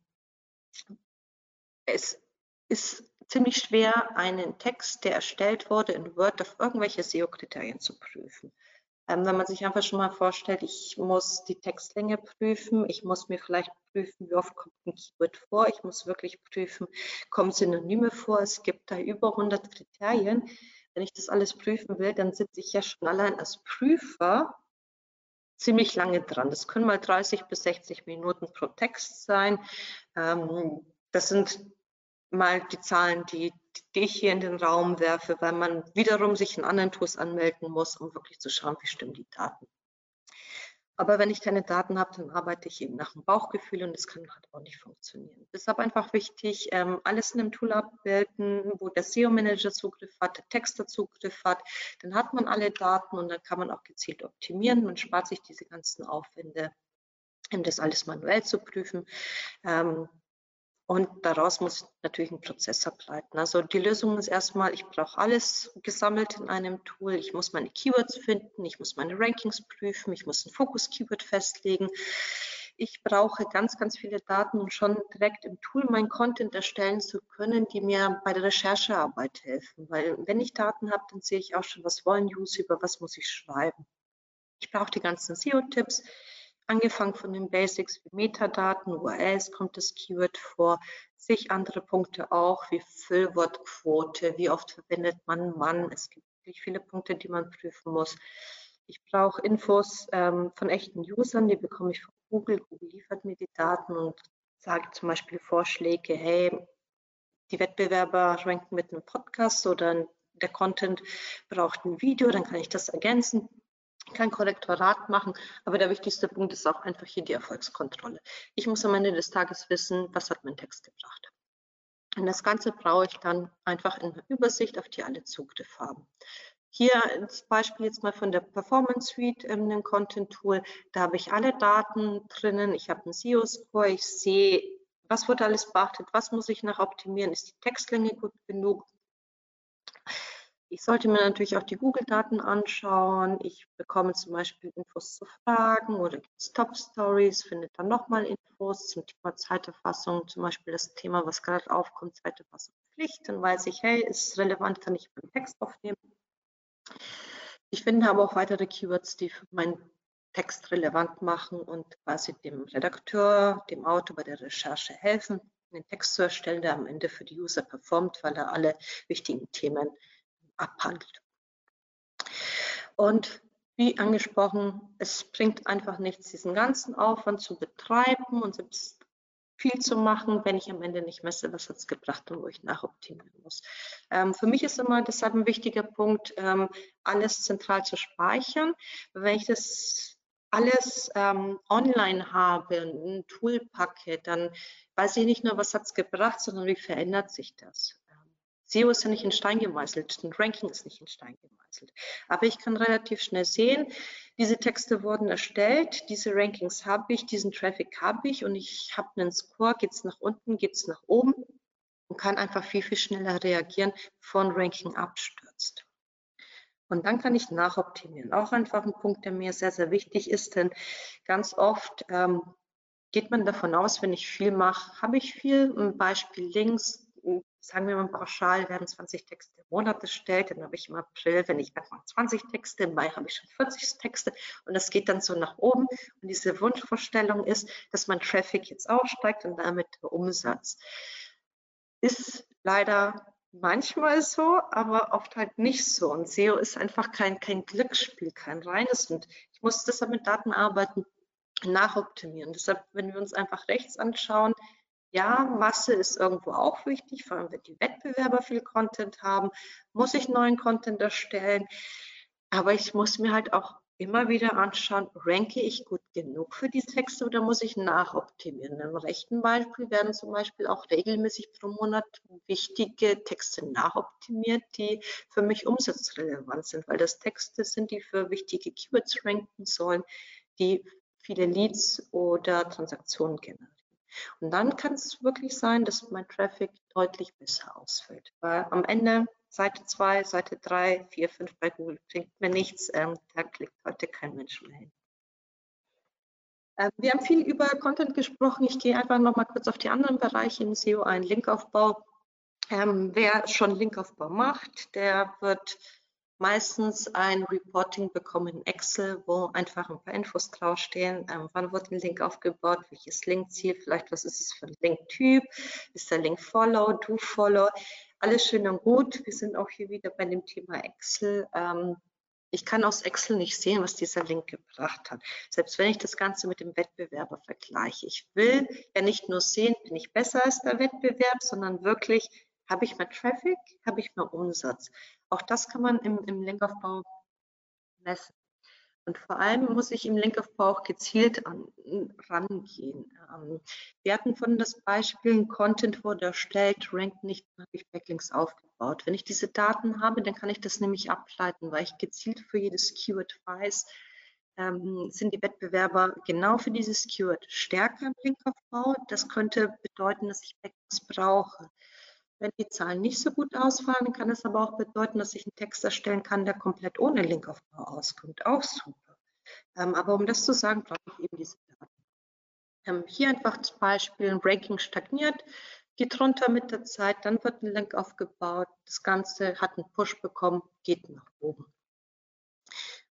es ist ziemlich schwer, einen Text, der erstellt wurde in Word, auf irgendwelche SEO-Kriterien zu prüfen. Ähm, wenn man sich einfach schon mal vorstellt, ich muss die Textlänge prüfen, ich muss mir vielleicht prüfen, wie oft kommt ein Keyword vor, ich muss wirklich prüfen, kommen Synonyme vor, es gibt da über 100 Kriterien. Wenn ich das alles prüfen will, dann sitze ich ja schon allein als Prüfer ziemlich lange dran. Das können mal 30 bis 60 Minuten pro Text sein. Ähm, das sind mal die Zahlen, die, die ich hier in den Raum werfe, weil man wiederum sich in anderen Tools anmelden muss, um wirklich zu schauen, wie stimmen die Daten. Aber wenn ich keine Daten habe, dann arbeite ich eben nach dem Bauchgefühl und das kann halt auch nicht funktionieren. Deshalb einfach wichtig, ähm, alles in einem Tool abbilden, wo der SEO-Manager Zugriff hat, der Texter Zugriff hat. Dann hat man alle Daten und dann kann man auch gezielt optimieren. Man spart sich diese ganzen Aufwände, das alles manuell zu prüfen. Und daraus muss natürlich ein Prozess ableiten. Also die Lösung ist erstmal, ich brauche alles gesammelt in einem Tool. Ich muss meine Keywords finden, ich muss meine Rankings prüfen, ich muss ein Fokus-Keyword festlegen. Ich brauche ganz, ganz viele Daten, um schon direkt im Tool mein Content erstellen zu können, die mir bei der Recherchearbeit helfen. Weil wenn ich Daten habe, dann sehe ich auch schon, was wollen User, über was muss ich schreiben. Ich brauche die ganzen SEO-Tipps angefangen von den Basics wie Metadaten, URLs kommt das Keyword vor, sich andere Punkte auch wie Füllwortquote, wie oft verwendet man Mann. Es gibt wirklich viele Punkte, die man prüfen muss. Ich brauche Infos ähm, von echten Usern, die bekomme ich von Google. Google liefert mir die Daten und sagt zum Beispiel Vorschläge, hey, die Wettbewerber ranken mit einem Podcast oder der Content braucht ein Video, dann kann ich das ergänzen kein Korrektorat machen, aber der wichtigste Punkt ist auch einfach hier die Erfolgskontrolle. Ich muss am Ende des Tages wissen, was hat mein Text gebracht. Und das Ganze brauche ich dann einfach in der Übersicht, auf die alle Zugriff haben. Hier das Beispiel jetzt mal von der Performance Suite, ähm, ein Content Tool. Da habe ich alle Daten drinnen. Ich habe einen SEO-Score. Ich sehe, was wurde alles beachtet, was muss ich noch optimieren, ist die Textlänge gut genug, ich sollte mir natürlich auch die Google-Daten anschauen. Ich bekomme zum Beispiel Infos zu Fragen oder gibt es Top-Stories, findet dann nochmal Infos zum Thema Zeiterfassung, zum Beispiel das Thema, was gerade aufkommt, Zeiterfassung Pflicht. Dann weiß ich, hey, ist relevant, kann ich beim Text aufnehmen. Ich finde aber auch weitere Keywords, die für meinen Text relevant machen und quasi dem Redakteur, dem Autor bei der Recherche helfen, einen Text zu erstellen, der am Ende für die User performt, weil er alle wichtigen Themen abhandelt. Und wie angesprochen, es bringt einfach nichts, diesen ganzen Aufwand zu betreiben und selbst viel zu machen, wenn ich am Ende nicht messe, was hat es gebracht und wo ich nachoptimieren muss. Ähm, für mich ist immer deshalb ein wichtiger Punkt, ähm, alles zentral zu speichern. Wenn ich das alles ähm, online habe, ein Tool packe, dann weiß ich nicht nur, was hat es gebracht, sondern wie verändert sich das. SEO ist ja nicht in Stein gemeißelt, ein Ranking ist nicht in Stein gemeißelt. Aber ich kann relativ schnell sehen, diese Texte wurden erstellt, diese Rankings habe ich, diesen Traffic habe ich und ich habe einen Score, geht es nach unten, geht es nach oben und kann einfach viel, viel schneller reagieren, ein Ranking abstürzt. Und dann kann ich nachoptimieren. Auch einfach ein Punkt, der mir sehr, sehr wichtig ist, denn ganz oft ähm, geht man davon aus, wenn ich viel mache, habe ich viel. Ein Beispiel links, sagen wir mal pauschal, werden 20 Texte im Monat erstellt. Dann habe ich im April, wenn ich etwa 20 Texte, im Mai habe ich schon 40 Texte und das geht dann so nach oben. Und diese Wunschvorstellung ist, dass mein Traffic jetzt aufsteigt und damit der Umsatz. Ist leider manchmal so, aber oft halt nicht so. Und SEO ist einfach kein, kein Glücksspiel, kein reines. Und ich muss deshalb mit Daten arbeiten, nachoptimieren. Deshalb, wenn wir uns einfach rechts anschauen, ja, Masse ist irgendwo auch wichtig, vor allem wenn die Wettbewerber viel Content haben, muss ich neuen Content erstellen. Aber ich muss mir halt auch immer wieder anschauen, ranke ich gut genug für die Texte oder muss ich nachoptimieren? Im rechten Beispiel werden zum Beispiel auch regelmäßig pro Monat wichtige Texte nachoptimiert, die für mich umsatzrelevant sind, weil das Texte sind, die für wichtige Keywords ranken sollen, die viele Leads oder Transaktionen generieren. Und dann kann es wirklich sein, dass mein Traffic deutlich besser ausfällt, weil am Ende Seite 2, Seite 3, 4, 5 bei Google bringt mir nichts. Ähm, da klickt heute kein Mensch mehr hin. Ähm, wir haben viel über Content gesprochen. Ich gehe einfach noch mal kurz auf die anderen Bereiche im SEO ein. Linkaufbau. Ähm, wer schon Linkaufbau macht, der wird meistens ein Reporting bekommen in Excel, wo einfach ein paar Infos draufstehen. Ähm, wann wird ein Link aufgebaut? Welches Linkziel? Vielleicht was ist es für ein Linktyp? Ist der Link Follow, Do Follow? alles schön und gut. Wir sind auch hier wieder bei dem Thema Excel. Ähm, ich kann aus Excel nicht sehen, was dieser Link gebracht hat. Selbst wenn ich das Ganze mit dem Wettbewerber vergleiche. Ich will ja nicht nur sehen, bin ich besser als der Wettbewerb, sondern wirklich, habe ich mehr Traffic, habe ich mehr Umsatz. Auch das kann man im, im Linkaufbau messen. Und vor allem muss ich im Linkaufbau auch gezielt an, rangehen. Ähm, wir hatten von das Beispiel, ein Content wurde erstellt, rankt nicht, habe ich Backlinks aufgebaut. Wenn ich diese Daten habe, dann kann ich das nämlich ableiten, weil ich gezielt für jedes Keyword weiß, ähm, sind die Wettbewerber genau für dieses Keyword stärker im Linkaufbau. Das könnte bedeuten, dass ich Backlinks brauche. Wenn die Zahlen nicht so gut ausfallen, kann es aber auch bedeuten, dass ich einen Text erstellen kann, der komplett ohne Linkaufbau auskommt. Auch super. Ähm, aber um das zu sagen, brauche ich eben diese Daten. Ähm, hier einfach das Beispiel, ein Ranking stagniert, geht runter mit der Zeit, dann wird ein Link aufgebaut, das Ganze hat einen Push bekommen, geht nach oben.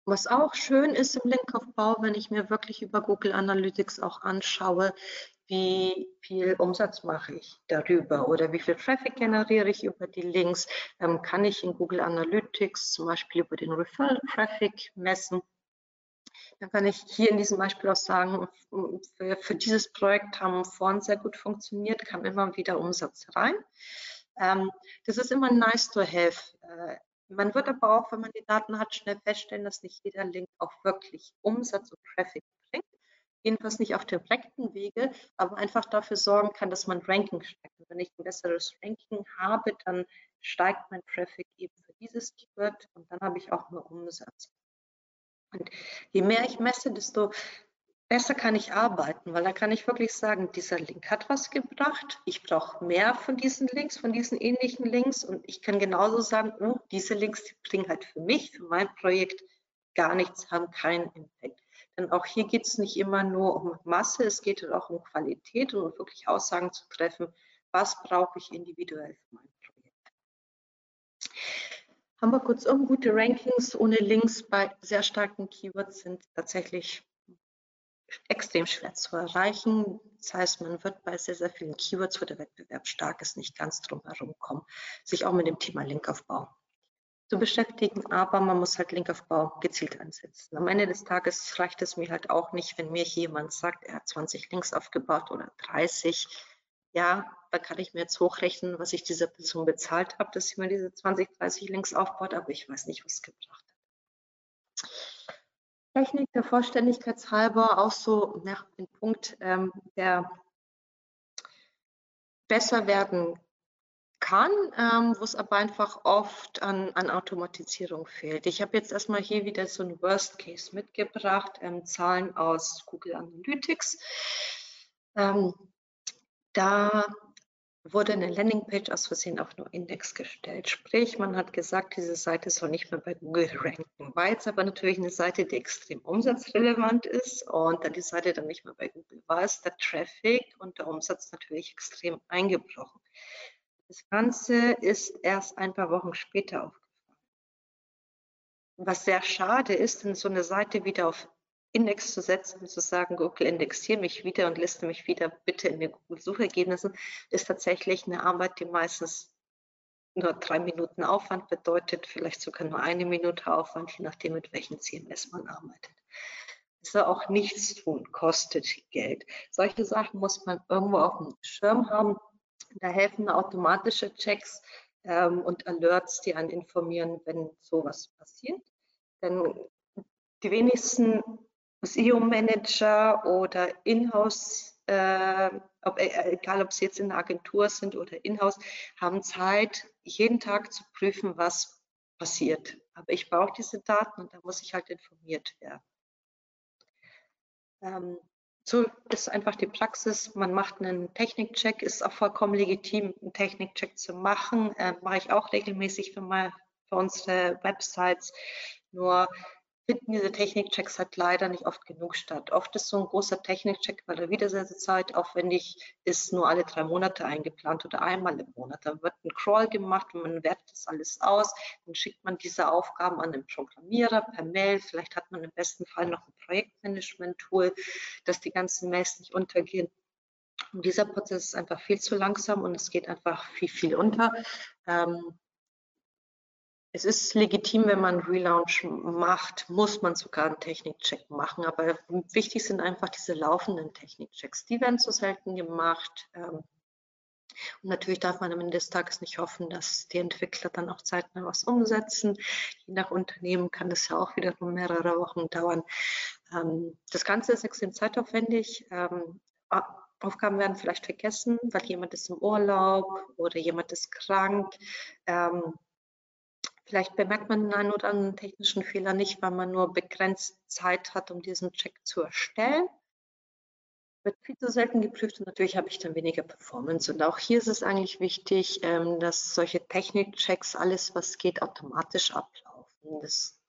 Was auch schön ist im Linkaufbau, wenn ich mir wirklich über Google Analytics auch anschaue, wie viel Umsatz mache ich darüber oder wie viel Traffic generiere ich über die Links, ähm, kann ich in Google Analytics zum Beispiel über den Referral Traffic messen. Dann kann ich hier in diesem Beispiel auch sagen, für, für dieses Projekt haben vorhin sehr gut funktioniert, kam immer wieder Umsatz rein. Ähm, das ist immer nice to have. Äh, man wird aber auch, wenn man die Daten hat, schnell feststellen, dass nicht jeder Link auch wirklich Umsatz und Traffic bringt jedenfalls nicht auf direkten Wege, aber einfach dafür sorgen kann, dass mein Ranking steigt. Und wenn ich ein besseres Ranking habe, dann steigt mein Traffic eben für dieses Keyword und dann habe ich auch mehr Umsatz. Und je mehr ich messe, desto besser kann ich arbeiten, weil da kann ich wirklich sagen, dieser Link hat was gebracht. Ich brauche mehr von diesen Links, von diesen ähnlichen Links und ich kann genauso sagen, oh, diese Links die bringen halt für mich, für mein Projekt gar nichts, haben keinen Impact. Denn auch hier geht es nicht immer nur um Masse, es geht auch um Qualität und um wirklich Aussagen zu treffen, was brauche ich individuell für mein Projekt. Haben wir kurzum, gute Rankings ohne Links bei sehr starken Keywords sind tatsächlich extrem schwer zu erreichen. Das heißt, man wird bei sehr, sehr vielen Keywords, wo der Wettbewerb stark ist, nicht ganz drum herum kommen, sich auch mit dem Thema Linkaufbau zu beschäftigen, aber man muss halt Linkaufbau gezielt einsetzen. Am Ende des Tages reicht es mir halt auch nicht, wenn mir jemand sagt, er hat 20 Links aufgebaut oder 30. Ja, da kann ich mir jetzt hochrechnen, was ich dieser Person bezahlt habe, dass sie mir diese 20, 30 Links aufbaut, aber ich weiß nicht, was es gebracht. Technik der Vollständigkeitshalber auch so ja, ein Punkt, ähm, der besser werden kann, ähm, wo es aber einfach oft an, an Automatisierung fehlt. Ich habe jetzt erstmal hier wieder so ein Worst Case mitgebracht, ähm, Zahlen aus Google Analytics. Ähm, da wurde eine Landingpage aus Versehen auf nur Index gestellt. Sprich, man hat gesagt, diese Seite soll nicht mehr bei Google ranken. War jetzt aber natürlich eine Seite, die extrem umsatzrelevant ist und da die Seite dann nicht mehr bei Google war, ist der Traffic und der Umsatz natürlich extrem eingebrochen. Das Ganze ist erst ein paar Wochen später aufgefallen. Was sehr schade ist, denn so eine Seite wieder auf Index zu setzen und zu sagen, Google indexiere mich wieder und liste mich wieder bitte in den Google-Suchergebnissen, ist tatsächlich eine Arbeit, die meistens nur drei Minuten Aufwand bedeutet, vielleicht sogar nur eine Minute Aufwand, je nachdem, mit welchem CMS man arbeitet. Ist ja auch nichts tun, kostet Geld. Solche Sachen muss man irgendwo auf dem Schirm haben da helfen automatische Checks ähm, und Alerts, die einen informieren, wenn sowas passiert. Denn die wenigsten SEO-Manager oder Inhouse, äh, ob, äh, egal ob sie jetzt in der Agentur sind oder Inhouse, haben Zeit, jeden Tag zu prüfen, was passiert. Aber ich brauche diese Daten und da muss ich halt informiert werden. Ähm, so ist einfach die Praxis. Man macht einen Technikcheck, ist auch vollkommen legitim, einen Technikcheck zu machen. Äh, mache ich auch regelmäßig für, mal, für unsere Websites. Nur finden diese Technikchecks halt leider nicht oft genug statt. Oft ist so ein großer Technikcheck, weil er wieder sehr, sehr zeitaufwendig ist, nur alle drei Monate eingeplant oder einmal im Monat. Dann wird ein Crawl gemacht und man wertet das alles aus. Dann schickt man diese Aufgaben an den Programmierer per Mail. Vielleicht hat man im besten Fall noch ein Projektmanagement-Tool, dass die ganzen Mails nicht untergehen. Und dieser Prozess ist einfach viel zu langsam und es geht einfach viel, viel unter. Ähm, es ist legitim, wenn man Relaunch macht, muss man sogar einen Technikcheck machen. Aber wichtig sind einfach diese laufenden Technikchecks. Die werden zu selten gemacht. Ähm, und natürlich darf man am Ende des Tages nicht hoffen, dass die Entwickler dann auch zeitnah was umsetzen. Je nach Unternehmen kann das ja auch wiederum mehrere Wochen dauern. Ähm, das Ganze ist extrem zeitaufwendig. Ähm, Aufgaben werden vielleicht vergessen, weil jemand ist im Urlaub oder jemand ist krank. Vielleicht bemerkt man den einen oder anderen technischen Fehler nicht, weil man nur begrenzt Zeit hat, um diesen Check zu erstellen. Wird viel zu selten geprüft und natürlich habe ich dann weniger Performance. Und auch hier ist es eigentlich wichtig, ähm, dass solche Technikchecks, alles was geht, automatisch ablaufen. Das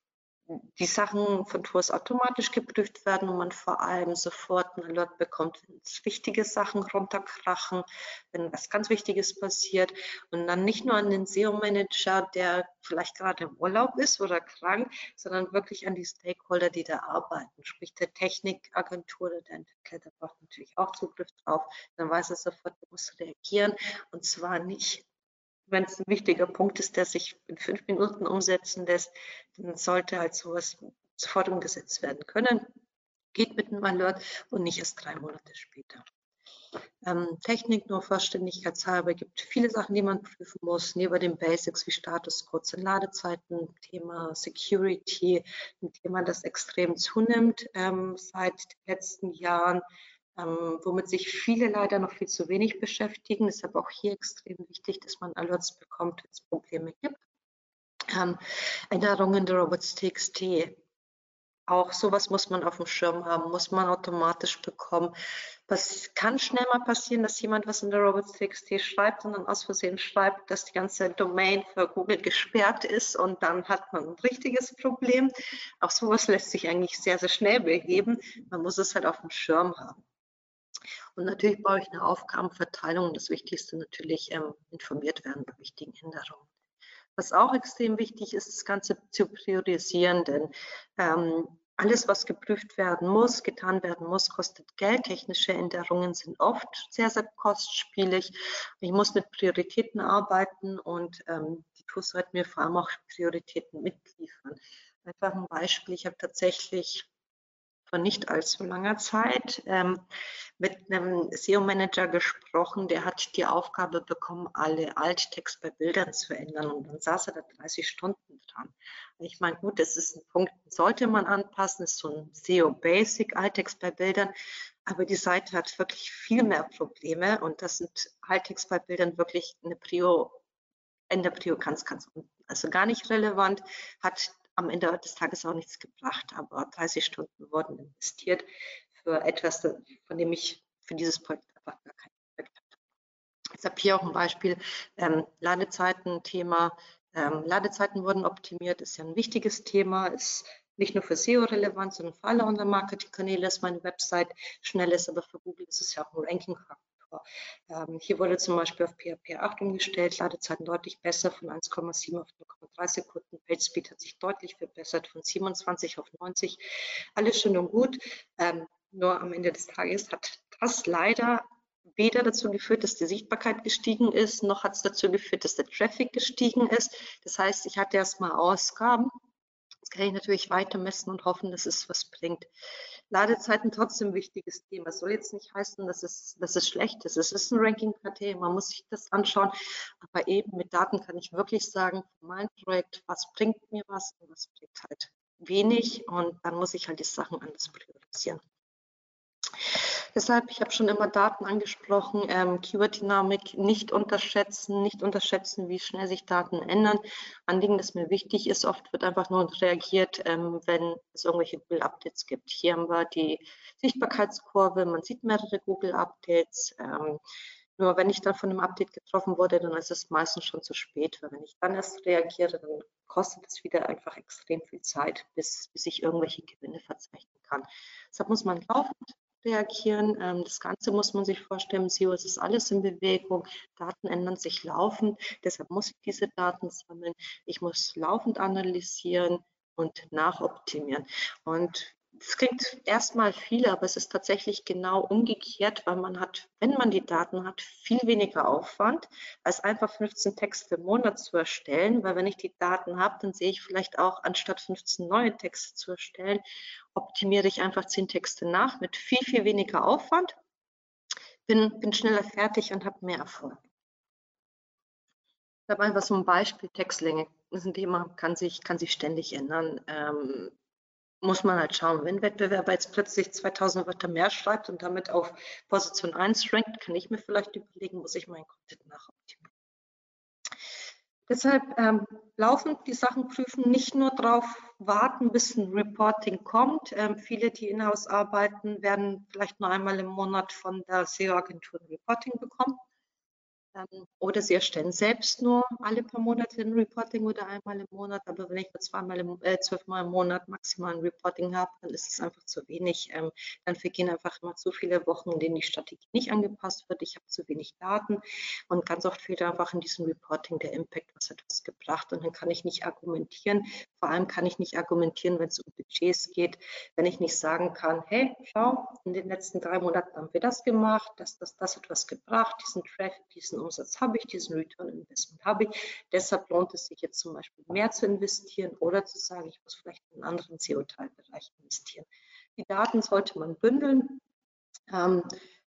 die Sachen von Tours automatisch geprüft werden und man vor allem sofort einen Alert bekommt, wenn wichtige Sachen runterkrachen, wenn was ganz Wichtiges passiert. Und dann nicht nur an den SEO-Manager, der vielleicht gerade im Urlaub ist oder krank, sondern wirklich an die Stakeholder, die da arbeiten, sprich der Technikagentur oder der Entwickler, der braucht natürlich auch Zugriff drauf, dann weiß er sofort, er muss reagieren. Und zwar nicht wenn es ein wichtiger Punkt ist, der sich in fünf Minuten umsetzen lässt, dann sollte halt sowas sofort umgesetzt werden können. Geht mit einem Alert und nicht erst drei Monate später. Ähm, Technik nur vollständigkeitshalber gibt viele Sachen, die man prüfen muss, neben den Basics wie Statuscodes und Ladezeiten, Thema Security, ein Thema, das extrem zunimmt ähm, seit den letzten Jahren ähm, womit sich viele leider noch viel zu wenig beschäftigen. Es ist aber auch hier extrem wichtig, dass man Alerts bekommt, wenn es Probleme gibt. Ähm, Änderungen der Robots.txt. Auch sowas muss man auf dem Schirm haben, muss man automatisch bekommen. Was kann schnell mal passieren, dass jemand was in der Robots.txt schreibt und dann aus Versehen schreibt, dass die ganze Domain für Google gesperrt ist und dann hat man ein richtiges Problem. Auch sowas lässt sich eigentlich sehr, sehr schnell beheben. Man muss es halt auf dem Schirm haben. Und natürlich brauche ich eine Aufgabenverteilung und das Wichtigste natürlich ähm, informiert werden bei wichtigen Änderungen. Was auch extrem wichtig ist, das Ganze zu priorisieren, denn ähm, alles, was geprüft werden muss, getan werden muss, kostet Geld. Technische Änderungen sind oft sehr, sehr kostspielig. Ich muss mit Prioritäten arbeiten und ähm, die Tools sollten mir vor allem auch Prioritäten mitliefern. Einfach ein Beispiel. Ich habe tatsächlich vor nicht allzu langer Zeit ähm, mit einem SEO-Manager gesprochen, der hat die Aufgabe bekommen, alle Alttext bei Bildern zu ändern und dann saß er da 30 Stunden dran. Ich meine, gut, das ist ein Punkt, sollte man anpassen, ist so ein SEO-Basic, Alttext bei Bildern, aber die Seite hat wirklich viel mehr Probleme und das sind Alttext bei Bildern wirklich eine Prio, in der Prio ganz, ganz unten. Also gar nicht relevant, hat am Ende des Tages auch nichts gebracht, aber 30 Stunden wurden investiert für etwas, von dem ich für dieses Projekt einfach gar keinen Effekt hatte. Ich habe hier auch ein Beispiel, ähm, Ladezeiten-Thema. Ähm, Ladezeiten wurden optimiert, ist ja ein wichtiges Thema, ist nicht nur für SEO relevant, sondern für alle unsere Marketingkanäle ist meine Website schnell ist, aber für Google ist es ja auch ein Ranking-Faktor. Ähm, hier wurde zum Beispiel auf PHP 8 umgestellt, Ladezeiten deutlich besser von 1,7 auf 0,3 Sekunden. PageSpeed hat sich deutlich verbessert von 27 auf 90. Alles schön und gut. Ähm, nur am Ende des Tages hat das leider weder dazu geführt, dass die Sichtbarkeit gestiegen ist, noch hat es dazu geführt, dass der Traffic gestiegen ist. Das heißt, ich hatte erstmal Ausgaben. Das kann ich natürlich weiter messen und hoffen, dass es was bringt. Ladezeiten trotzdem ein wichtiges Thema. Das soll jetzt nicht heißen, dass es, dass es schlecht ist. Es ist ein Ranking-Kriterium, man muss sich das anschauen. Aber eben mit Daten kann ich wirklich sagen, mein Projekt, was bringt mir was und was bringt halt wenig. Und dann muss ich halt die Sachen anders priorisieren. Deshalb, ich habe schon immer Daten angesprochen, ähm, Keyword-Dynamik nicht unterschätzen, nicht unterschätzen, wie schnell sich Daten ändern. Anliegen, das mir wichtig ist, oft wird einfach nur reagiert, ähm, wenn es irgendwelche Google-Updates gibt. Hier haben wir die Sichtbarkeitskurve, man sieht mehrere Google-Updates. Ähm, nur wenn ich dann von einem Update getroffen wurde, dann ist es meistens schon zu spät, weil wenn ich dann erst reagiere, dann kostet es wieder einfach extrem viel Zeit, bis, bis ich irgendwelche Gewinne verzeichnen kann. Deshalb muss man laufend reagieren. Ähm, das Ganze muss man sich vorstellen, SEO es ist alles in Bewegung, Daten ändern sich laufend, deshalb muss ich diese Daten sammeln, ich muss laufend analysieren und nachoptimieren. Und das klingt erstmal viel, aber es ist tatsächlich genau umgekehrt, weil man hat, wenn man die Daten hat, viel weniger Aufwand, als einfach 15 Texte im Monat zu erstellen, weil wenn ich die Daten habe, dann sehe ich vielleicht auch, anstatt 15 neue Texte zu erstellen, optimiere ich einfach 10 Texte nach mit viel, viel weniger Aufwand, bin, bin schneller fertig und habe mehr Erfolg. Ich habe einfach so ein Beispiel, Textlänge. Das ist ein Thema, kann sich, kann sich ständig ändern. Ähm, muss man halt schauen. Wenn Wettbewerber jetzt plötzlich 2000 Wörter mehr schreibt und damit auf Position 1 rankt, kann ich mir vielleicht überlegen, muss ich meinen Content nachoptimieren. Deshalb ähm, laufend die Sachen prüfen, nicht nur darauf warten, bis ein Reporting kommt. Ähm, viele, die in-house arbeiten, werden vielleicht nur einmal im Monat von der SEO-Agentur ein Reporting bekommen. Oder Sie erstellen selbst nur alle paar Monate ein Reporting oder einmal im Monat. Aber wenn ich nur zweimal im, äh, zwölfmal im Monat maximal ein Reporting habe, dann ist es einfach zu wenig. Ähm, dann vergehen einfach immer zu viele Wochen, in denen die Strategie nicht angepasst wird. Ich habe zu wenig Daten und ganz oft fehlt einfach in diesem Reporting der Impact, was hat das gebracht. Und dann kann ich nicht argumentieren. Vor allem kann ich nicht argumentieren, wenn es um Budgets geht, wenn ich nicht sagen kann, hey, schau, in den letzten drei Monaten haben wir das gemacht, das, das, das hat was gebracht, diesen Traffic, diesen Umsatz habe ich, diesen Return Investment habe ich. Deshalb lohnt es sich jetzt zum Beispiel mehr zu investieren oder zu sagen, ich muss vielleicht in einen anderen CO2-Bereich investieren. Die Daten sollte man bündeln. Ähm,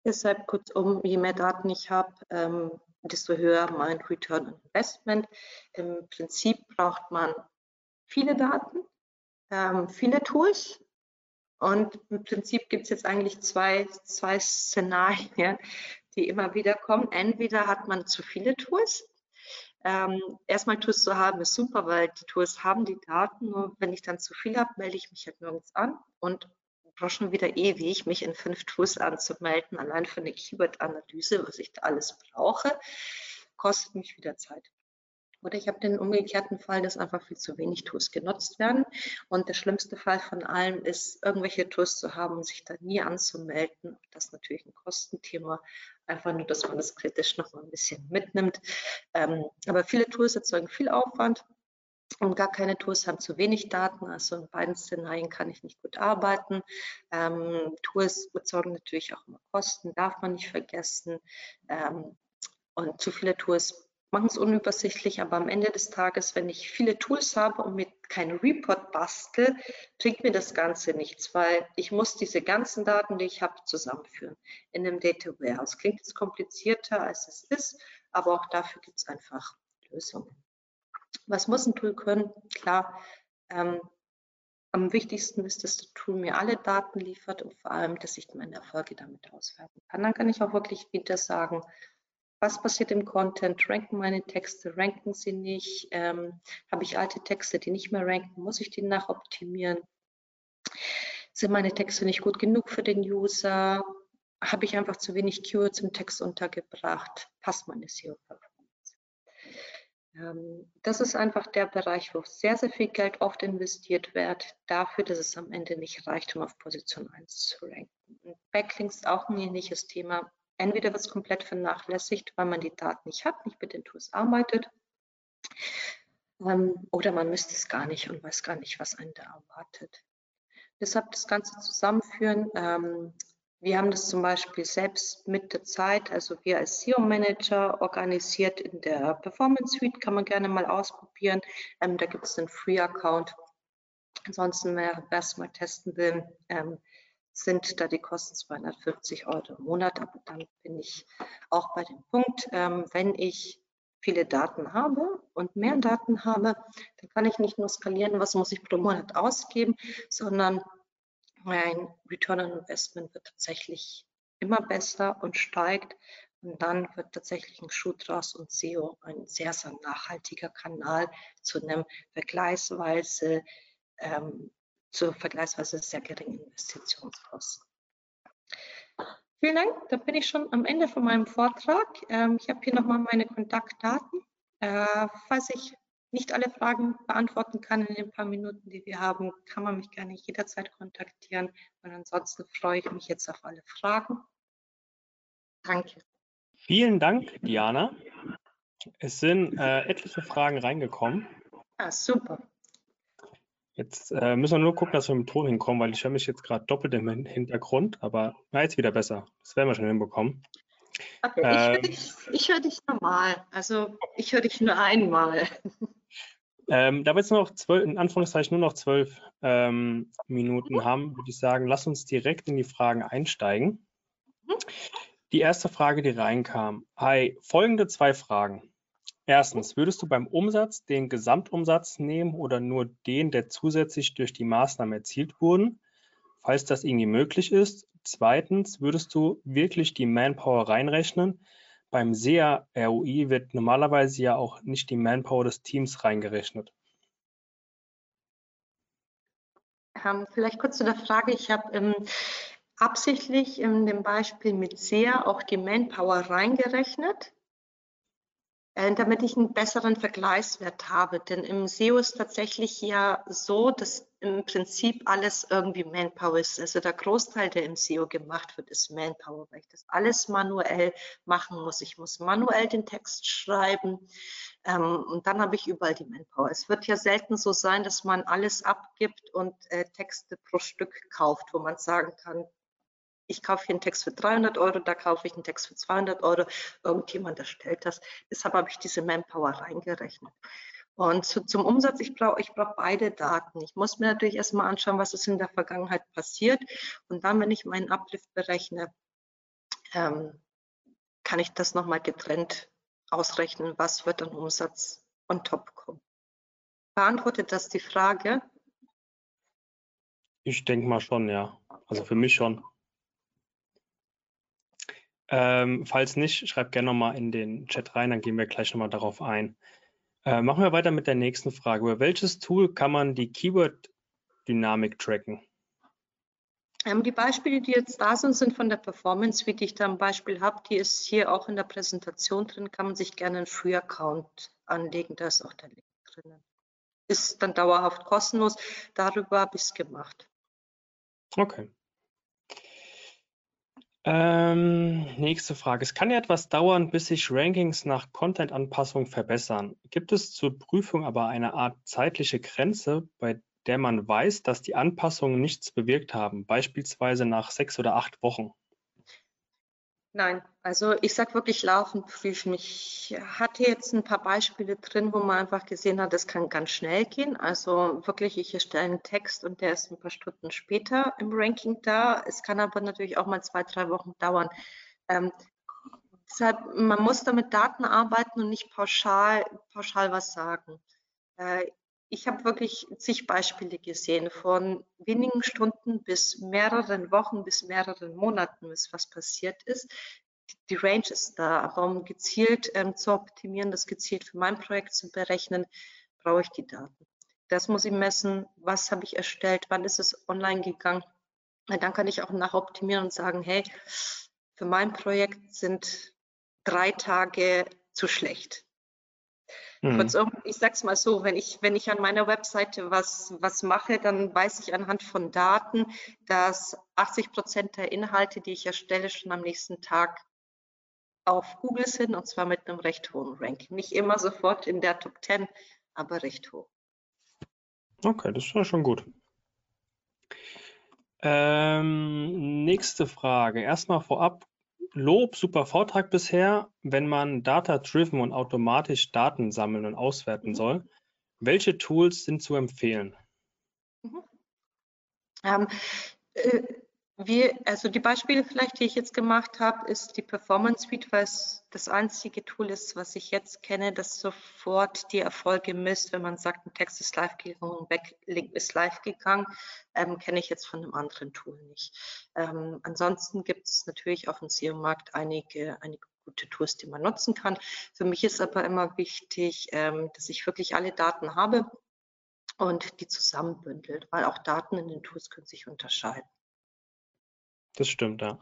deshalb kurzum, je mehr Daten ich habe, ähm, desto höher mein Return on Investment. Im Prinzip braucht man viele Daten, ähm, viele Tools, und im Prinzip gibt es jetzt eigentlich zwei, zwei Szenarien die immer wieder kommen. Entweder hat man zu viele Tools. Ähm, erstmal Tools zu haben ist super, weil die Tools haben die Daten. Nur wenn ich dann zu viel habe, melde ich mich halt nirgends an und brauche schon wieder ewig, mich in fünf Tools anzumelden, allein für eine Keyword-Analyse, was ich da alles brauche, kostet mich wieder Zeit. Oder ich habe den umgekehrten Fall, dass einfach viel zu wenig Tools genutzt werden. Und der schlimmste Fall von allen ist, irgendwelche Tools zu haben und sich da nie anzumelden. Das ist natürlich ein Kostenthema. Einfach nur, dass man das kritisch noch mal ein bisschen mitnimmt. Ähm, aber viele Tools erzeugen viel Aufwand. Und gar keine Tools haben zu wenig Daten. Also in beiden Szenarien kann ich nicht gut arbeiten. Ähm, Tools erzeugen natürlich auch immer Kosten, darf man nicht vergessen. Ähm, und zu viele Tools machen es unübersichtlich, aber am Ende des Tages, wenn ich viele Tools habe und mir keinen Report bastel, bringt mir das Ganze nichts, weil ich muss diese ganzen Daten, die ich habe, zusammenführen in einem Data Warehouse. Klingt jetzt komplizierter, als es ist, aber auch dafür gibt es einfach Lösungen. Was muss ein Tool können? Klar, ähm, am wichtigsten ist, dass das Tool mir alle Daten liefert und vor allem, dass ich meine Erfolge damit auswerten kann. Dann kann ich auch wirklich wieder sagen, was passiert im Content? Ranken meine Texte? Ranken sie nicht? Ähm, Habe ich alte Texte, die nicht mehr ranken? Muss ich die nachoptimieren? Sind meine Texte nicht gut genug für den User? Habe ich einfach zu wenig Keywords im Text untergebracht? Passt meine SEO-Performance? Ähm, das ist einfach der Bereich, wo sehr, sehr viel Geld oft investiert wird, dafür, dass es am Ende nicht reicht, um auf Position 1 zu ranken. Backlinks ist auch ein ähnliches Thema Entweder wird es komplett vernachlässigt, weil man die Daten nicht hat, nicht mit den Tools arbeitet, ähm, oder man misst es gar nicht und weiß gar nicht, was einen da erwartet. Deshalb das Ganze zusammenführen. Ähm, wir haben das zum Beispiel selbst mit der Zeit, also wir als SEO-Manager organisiert in der Performance Suite, kann man gerne mal ausprobieren. Ähm, da gibt es einen Free-Account. Ansonsten, wer es mal testen will, sind da die Kosten 250 Euro im Monat. Aber dann bin ich auch bei dem Punkt, ähm, wenn ich viele Daten habe und mehr Daten habe, dann kann ich nicht nur skalieren, was muss ich pro Monat ausgeben, sondern mein Return on Investment wird tatsächlich immer besser und steigt. Und dann wird tatsächlich ein Schuh draus und SEO ein sehr, sehr nachhaltiger Kanal zu einem vergleichsweise ähm, zu vergleichsweise sehr geringen Investitionskosten. Vielen Dank, da bin ich schon am Ende von meinem Vortrag. Ähm, ich habe hier nochmal meine Kontaktdaten. Äh, falls ich nicht alle Fragen beantworten kann in den paar Minuten, die wir haben, kann man mich gerne jederzeit kontaktieren. Und ansonsten freue ich mich jetzt auf alle Fragen. Danke. Vielen Dank, Diana. Es sind äh, etliche Fragen reingekommen. Ah, super. Jetzt äh, müssen wir nur gucken, dass wir mit dem Ton hinkommen, weil ich höre mich jetzt gerade doppelt im Hintergrund, aber na, jetzt wieder besser. Das werden wir schon hinbekommen. Okay, ähm, ich höre dich, hör dich normal. Also ich höre dich nur einmal. Ähm, da wir jetzt nur noch zwölf, in Anführungszeichen nur noch zwölf ähm, Minuten mhm. haben, würde ich sagen, lass uns direkt in die Fragen einsteigen. Mhm. Die erste Frage, die reinkam. Hi, folgende zwei Fragen. Erstens, würdest du beim Umsatz den Gesamtumsatz nehmen oder nur den, der zusätzlich durch die Maßnahmen erzielt wurden, falls das irgendwie möglich ist? Zweitens, würdest du wirklich die Manpower reinrechnen? Beim SEA ROI wird normalerweise ja auch nicht die Manpower des Teams reingerechnet. Ähm, vielleicht kurz zu der Frage. Ich habe ähm, absichtlich in dem Beispiel mit SEA auch die Manpower reingerechnet damit ich einen besseren Vergleichswert habe. Denn im SEO ist tatsächlich ja so, dass im Prinzip alles irgendwie Manpower ist. Also der Großteil, der im SEO gemacht wird, ist Manpower, weil ich das alles manuell machen muss. Ich muss manuell den Text schreiben ähm, und dann habe ich überall die Manpower. Es wird ja selten so sein, dass man alles abgibt und äh, Texte pro Stück kauft, wo man sagen kann, ich kaufe hier einen Text für 300 Euro, da kaufe ich einen Text für 200 Euro, irgendjemand erstellt das. Deshalb habe ich diese Manpower reingerechnet. Und zu, zum Umsatz, ich brauche ich brauch beide Daten. Ich muss mir natürlich erstmal anschauen, was ist in der Vergangenheit passiert. Und dann, wenn ich meinen Uplift berechne, ähm, kann ich das nochmal getrennt ausrechnen, was wird an Umsatz on top kommen. Beantwortet das die Frage? Ich denke mal schon, ja. Also für mich schon. Ähm, falls nicht, schreibt gerne nochmal in den Chat rein, dann gehen wir gleich nochmal darauf ein. Äh, machen wir weiter mit der nächsten Frage. Über welches Tool kann man die Keyword-Dynamik tracken? Ähm, die Beispiele, die jetzt da sind, sind von der Performance, wie ich da ein Beispiel habe. Die ist hier auch in der Präsentation drin. Kann man sich gerne einen Free-Account anlegen. Da ist auch der Link drin. Ist dann dauerhaft kostenlos. Darüber habe ich es gemacht. Okay. Ähm, nächste Frage. Es kann ja etwas dauern, bis sich Rankings nach Content-Anpassung verbessern. Gibt es zur Prüfung aber eine Art zeitliche Grenze, bei der man weiß, dass die Anpassungen nichts bewirkt haben, beispielsweise nach sechs oder acht Wochen? Nein, also ich sage wirklich laufend prüfen. Ich hatte jetzt ein paar Beispiele drin, wo man einfach gesehen hat, das kann ganz schnell gehen. Also wirklich, ich erstelle einen Text und der ist ein paar Stunden später im Ranking da. Es kann aber natürlich auch mal zwei, drei Wochen dauern. Ähm, deshalb, man muss da mit Daten arbeiten und nicht pauschal, pauschal was sagen. Äh, ich habe wirklich zig Beispiele gesehen, von wenigen Stunden bis mehreren Wochen, bis mehreren Monaten, bis was passiert ist. Die Range ist da, aber um gezielt ähm, zu optimieren, das gezielt für mein Projekt zu berechnen, brauche ich die Daten. Das muss ich messen, was habe ich erstellt, wann ist es online gegangen. Dann kann ich auch nachoptimieren und sagen, hey, für mein Projekt sind drei Tage zu schlecht. Mhm. Kurzum, ich sag's mal so, wenn ich, wenn ich an meiner Webseite was, was mache, dann weiß ich anhand von Daten, dass 80 Prozent der Inhalte, die ich erstelle, schon am nächsten Tag auf Google sind und zwar mit einem recht hohen Ranking. Nicht immer sofort in der Top 10, aber recht hoch. Okay, das ja schon gut. Ähm, nächste Frage. Erstmal vorab, Lob, super Vortrag bisher. Wenn man data-driven und automatisch Daten sammeln und auswerten mhm. soll, welche Tools sind zu empfehlen? Mhm. Ähm, äh, wir, also die Beispiele vielleicht, die ich jetzt gemacht habe, ist die Performance Suite, weil es das einzige Tool ist, was ich jetzt kenne, das sofort die Erfolge misst, wenn man sagt, ein Text ist live gegangen, ein Backlink ist live gegangen, ähm, kenne ich jetzt von einem anderen Tool nicht. Ähm, ansonsten gibt es natürlich auf dem SEO-Markt einige, einige gute Tools, die man nutzen kann. Für mich ist aber immer wichtig, ähm, dass ich wirklich alle Daten habe und die zusammenbündelt, weil auch Daten in den Tools können sich unterscheiden. Das stimmt, ja.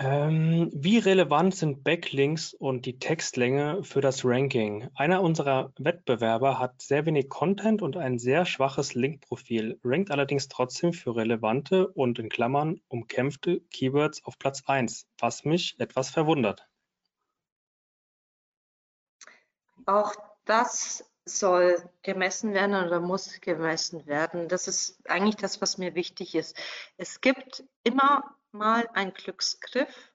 Ähm, wie relevant sind Backlinks und die Textlänge für das Ranking? Einer unserer Wettbewerber hat sehr wenig Content und ein sehr schwaches Linkprofil, rankt allerdings trotzdem für relevante und in Klammern umkämpfte Keywords auf Platz 1, was mich etwas verwundert. Auch das soll gemessen werden oder muss gemessen werden. Das ist eigentlich das, was mir wichtig ist. Es gibt immer mal einen Glücksgriff,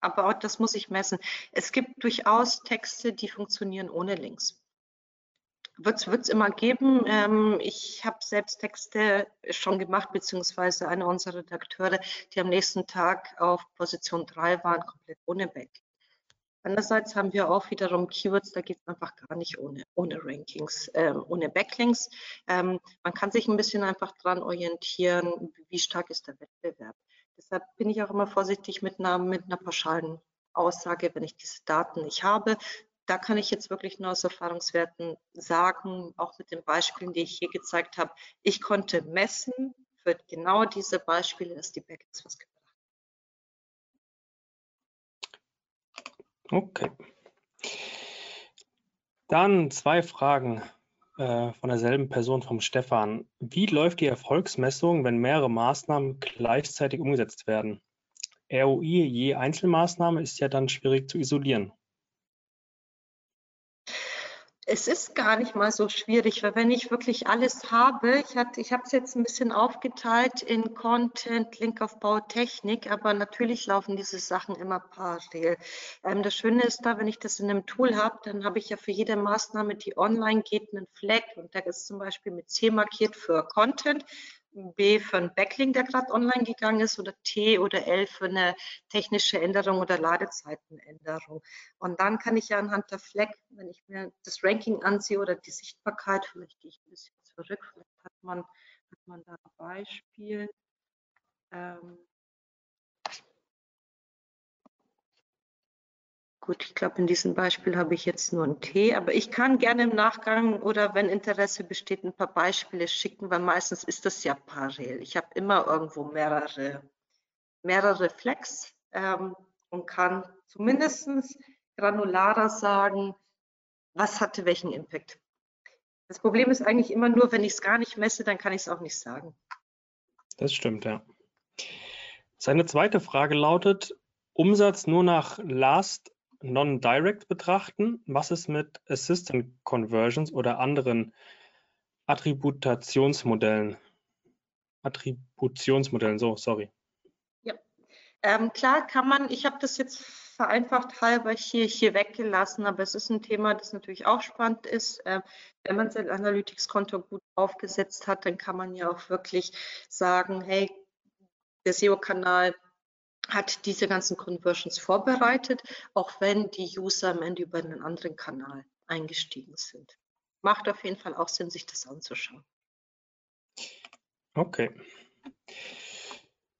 aber auch das muss ich messen. Es gibt durchaus Texte, die funktionieren ohne Links. Wird es immer geben. Ähm, ich habe selbst Texte schon gemacht, beziehungsweise einer unserer Redakteure, die am nächsten Tag auf Position 3 waren, komplett ohne Back. Andererseits haben wir auch wiederum Keywords, da geht es einfach gar nicht ohne, ohne Rankings, ähm, ohne Backlinks. Ähm, man kann sich ein bisschen einfach dran orientieren, wie stark ist der Wettbewerb. Deshalb bin ich auch immer vorsichtig mit einer, mit einer pauschalen Aussage, wenn ich diese Daten nicht habe. Da kann ich jetzt wirklich nur aus Erfahrungswerten sagen, auch mit den Beispielen, die ich hier gezeigt habe, ich konnte messen für genau diese Beispiele, dass die Backlinks was gebracht Okay. Dann zwei Fragen äh, von derselben Person, vom Stefan. Wie läuft die Erfolgsmessung, wenn mehrere Maßnahmen gleichzeitig umgesetzt werden? ROI je Einzelmaßnahme ist ja dann schwierig zu isolieren. Es ist gar nicht mal so schwierig, weil wenn ich wirklich alles habe, ich, ich habe es jetzt ein bisschen aufgeteilt in Content, Linkaufbau, Technik, aber natürlich laufen diese Sachen immer parallel. Ähm, das Schöne ist da, wenn ich das in einem Tool habe, dann habe ich ja für jede Maßnahme, die online geht, einen Flag und der ist zum Beispiel mit C markiert für Content B für einen Backlink, der gerade online gegangen ist, oder T oder L für eine technische Änderung oder Ladezeitenänderung. Und dann kann ich ja anhand der Flag, wenn ich mir das Ranking ansehe oder die Sichtbarkeit, vielleicht gehe ich ein bisschen zurück, vielleicht hat man, hat man da ein Beispiel. Ähm, Gut, ich glaube, in diesem Beispiel habe ich jetzt nur einen T, aber ich kann gerne im Nachgang oder wenn Interesse besteht, ein paar Beispiele schicken, weil meistens ist das ja parallel. Ich habe immer irgendwo mehrere, mehrere Flex ähm, und kann zumindest granularer sagen, was hatte welchen Impact. Das Problem ist eigentlich immer nur, wenn ich es gar nicht messe, dann kann ich es auch nicht sagen. Das stimmt, ja. Seine zweite Frage lautet, Umsatz nur nach Last Non-Direct betrachten. Was ist mit Assistant Conversions oder anderen Attributationsmodellen? Attributionsmodellen, so, sorry. Ja, ähm, klar kann man, ich habe das jetzt vereinfacht halber hier, hier weggelassen, aber es ist ein Thema, das natürlich auch spannend ist. Äh, wenn man sein Analytics-Konto gut aufgesetzt hat, dann kann man ja auch wirklich sagen, hey, der SEO-Kanal hat diese ganzen Conversions vorbereitet, auch wenn die User am Ende über einen anderen Kanal eingestiegen sind. Macht auf jeden Fall auch Sinn, sich das anzuschauen. Okay.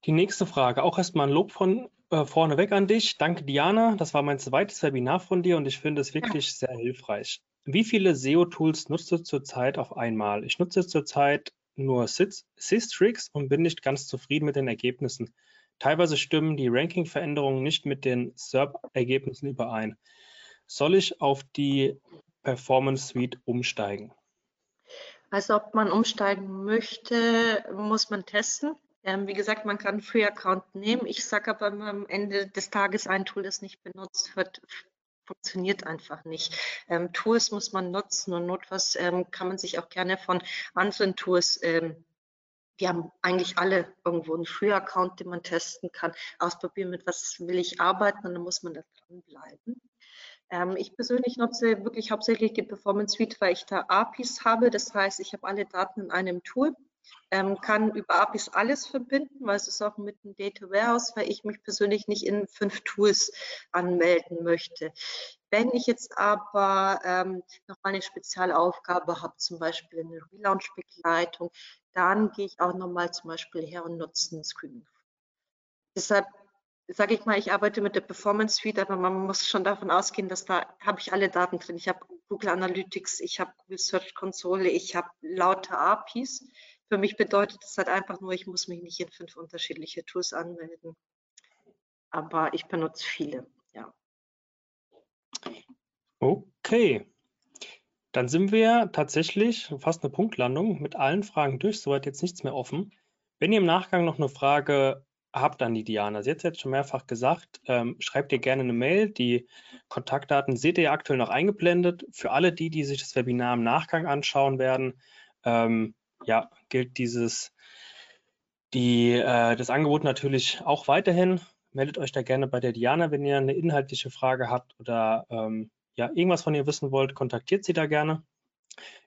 Die nächste Frage, auch erstmal ein Lob von äh, vorneweg an dich. Danke, Diana. Das war mein zweites Webinar von dir und ich finde es wirklich ja. sehr hilfreich. Wie viele SEO-Tools nutzt du zurzeit auf einmal? Ich nutze zurzeit nur Systrix und bin nicht ganz zufrieden mit den Ergebnissen. Teilweise stimmen die Ranking-Veränderungen nicht mit den SERP-Ergebnissen überein. Soll ich auf die Performance Suite umsteigen? Also ob man umsteigen möchte, muss man testen. Ähm, wie gesagt, man kann einen Free-Account nehmen. Ich sage aber am Ende des Tages, ein Tool, das nicht benutzt wird, funktioniert einfach nicht. Ähm, Tools muss man nutzen und notfalls ähm, kann man sich auch gerne von anderen Tools ähm, wir haben eigentlich alle irgendwo einen Free-Account, den man testen kann, ausprobieren, mit was will ich arbeiten und dann muss man da dranbleiben. Ähm, ich persönlich nutze wirklich hauptsächlich die Performance Suite, weil ich da APIs habe. Das heißt, ich habe alle Daten in einem Tool, ähm, kann über APIs alles verbinden, weil es ist auch mit einem Data Warehouse, weil ich mich persönlich nicht in fünf Tools anmelden möchte. Wenn ich jetzt aber ähm, noch eine Spezialaufgabe habe, zum Beispiel eine Relaunch-Begleitung, dann gehe ich auch nochmal zum Beispiel her und nutze einen Screening. Deshalb sage ich mal, ich arbeite mit der Performance Suite, aber man muss schon davon ausgehen, dass da habe ich alle Daten drin. Ich habe Google Analytics, ich habe Google Search Console, ich habe lauter APIs. Für mich bedeutet das halt einfach nur, ich muss mich nicht in fünf unterschiedliche Tools anmelden. Aber ich benutze viele, ja. Okay. Dann sind wir tatsächlich fast eine Punktlandung mit allen Fragen durch. Soweit jetzt nichts mehr offen. Wenn ihr im Nachgang noch eine Frage habt an die Diana, sie hat es jetzt schon mehrfach gesagt, ähm, schreibt ihr gerne eine Mail. Die Kontaktdaten seht ihr aktuell noch eingeblendet. Für alle die, die sich das Webinar im Nachgang anschauen werden, ähm, ja, gilt dieses, die, äh, das Angebot natürlich auch weiterhin. Meldet euch da gerne bei der Diana, wenn ihr eine inhaltliche Frage habt oder ähm, ja, irgendwas von ihr wissen wollt, kontaktiert sie da gerne.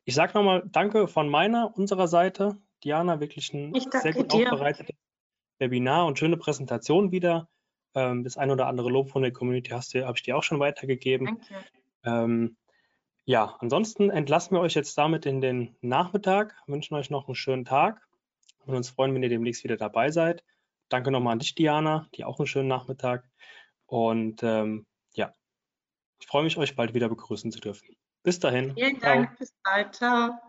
Ich sage nochmal Danke von meiner, unserer Seite. Diana, wirklich ein sehr gut dir. aufbereitetes Webinar und schöne Präsentation wieder. Ähm, das ein oder andere Lob von der Community hast du, habe ich dir auch schon weitergegeben. Danke. Ähm, ja, ansonsten entlassen wir euch jetzt damit in den Nachmittag, wünschen euch noch einen schönen Tag und uns freuen, wenn ihr demnächst wieder dabei seid. Danke nochmal an dich, Diana, dir auch einen schönen Nachmittag. Und ähm, ich freue mich, euch bald wieder begrüßen zu dürfen. Bis dahin. Vielen Dank. Ciao. Bis bald. Ciao.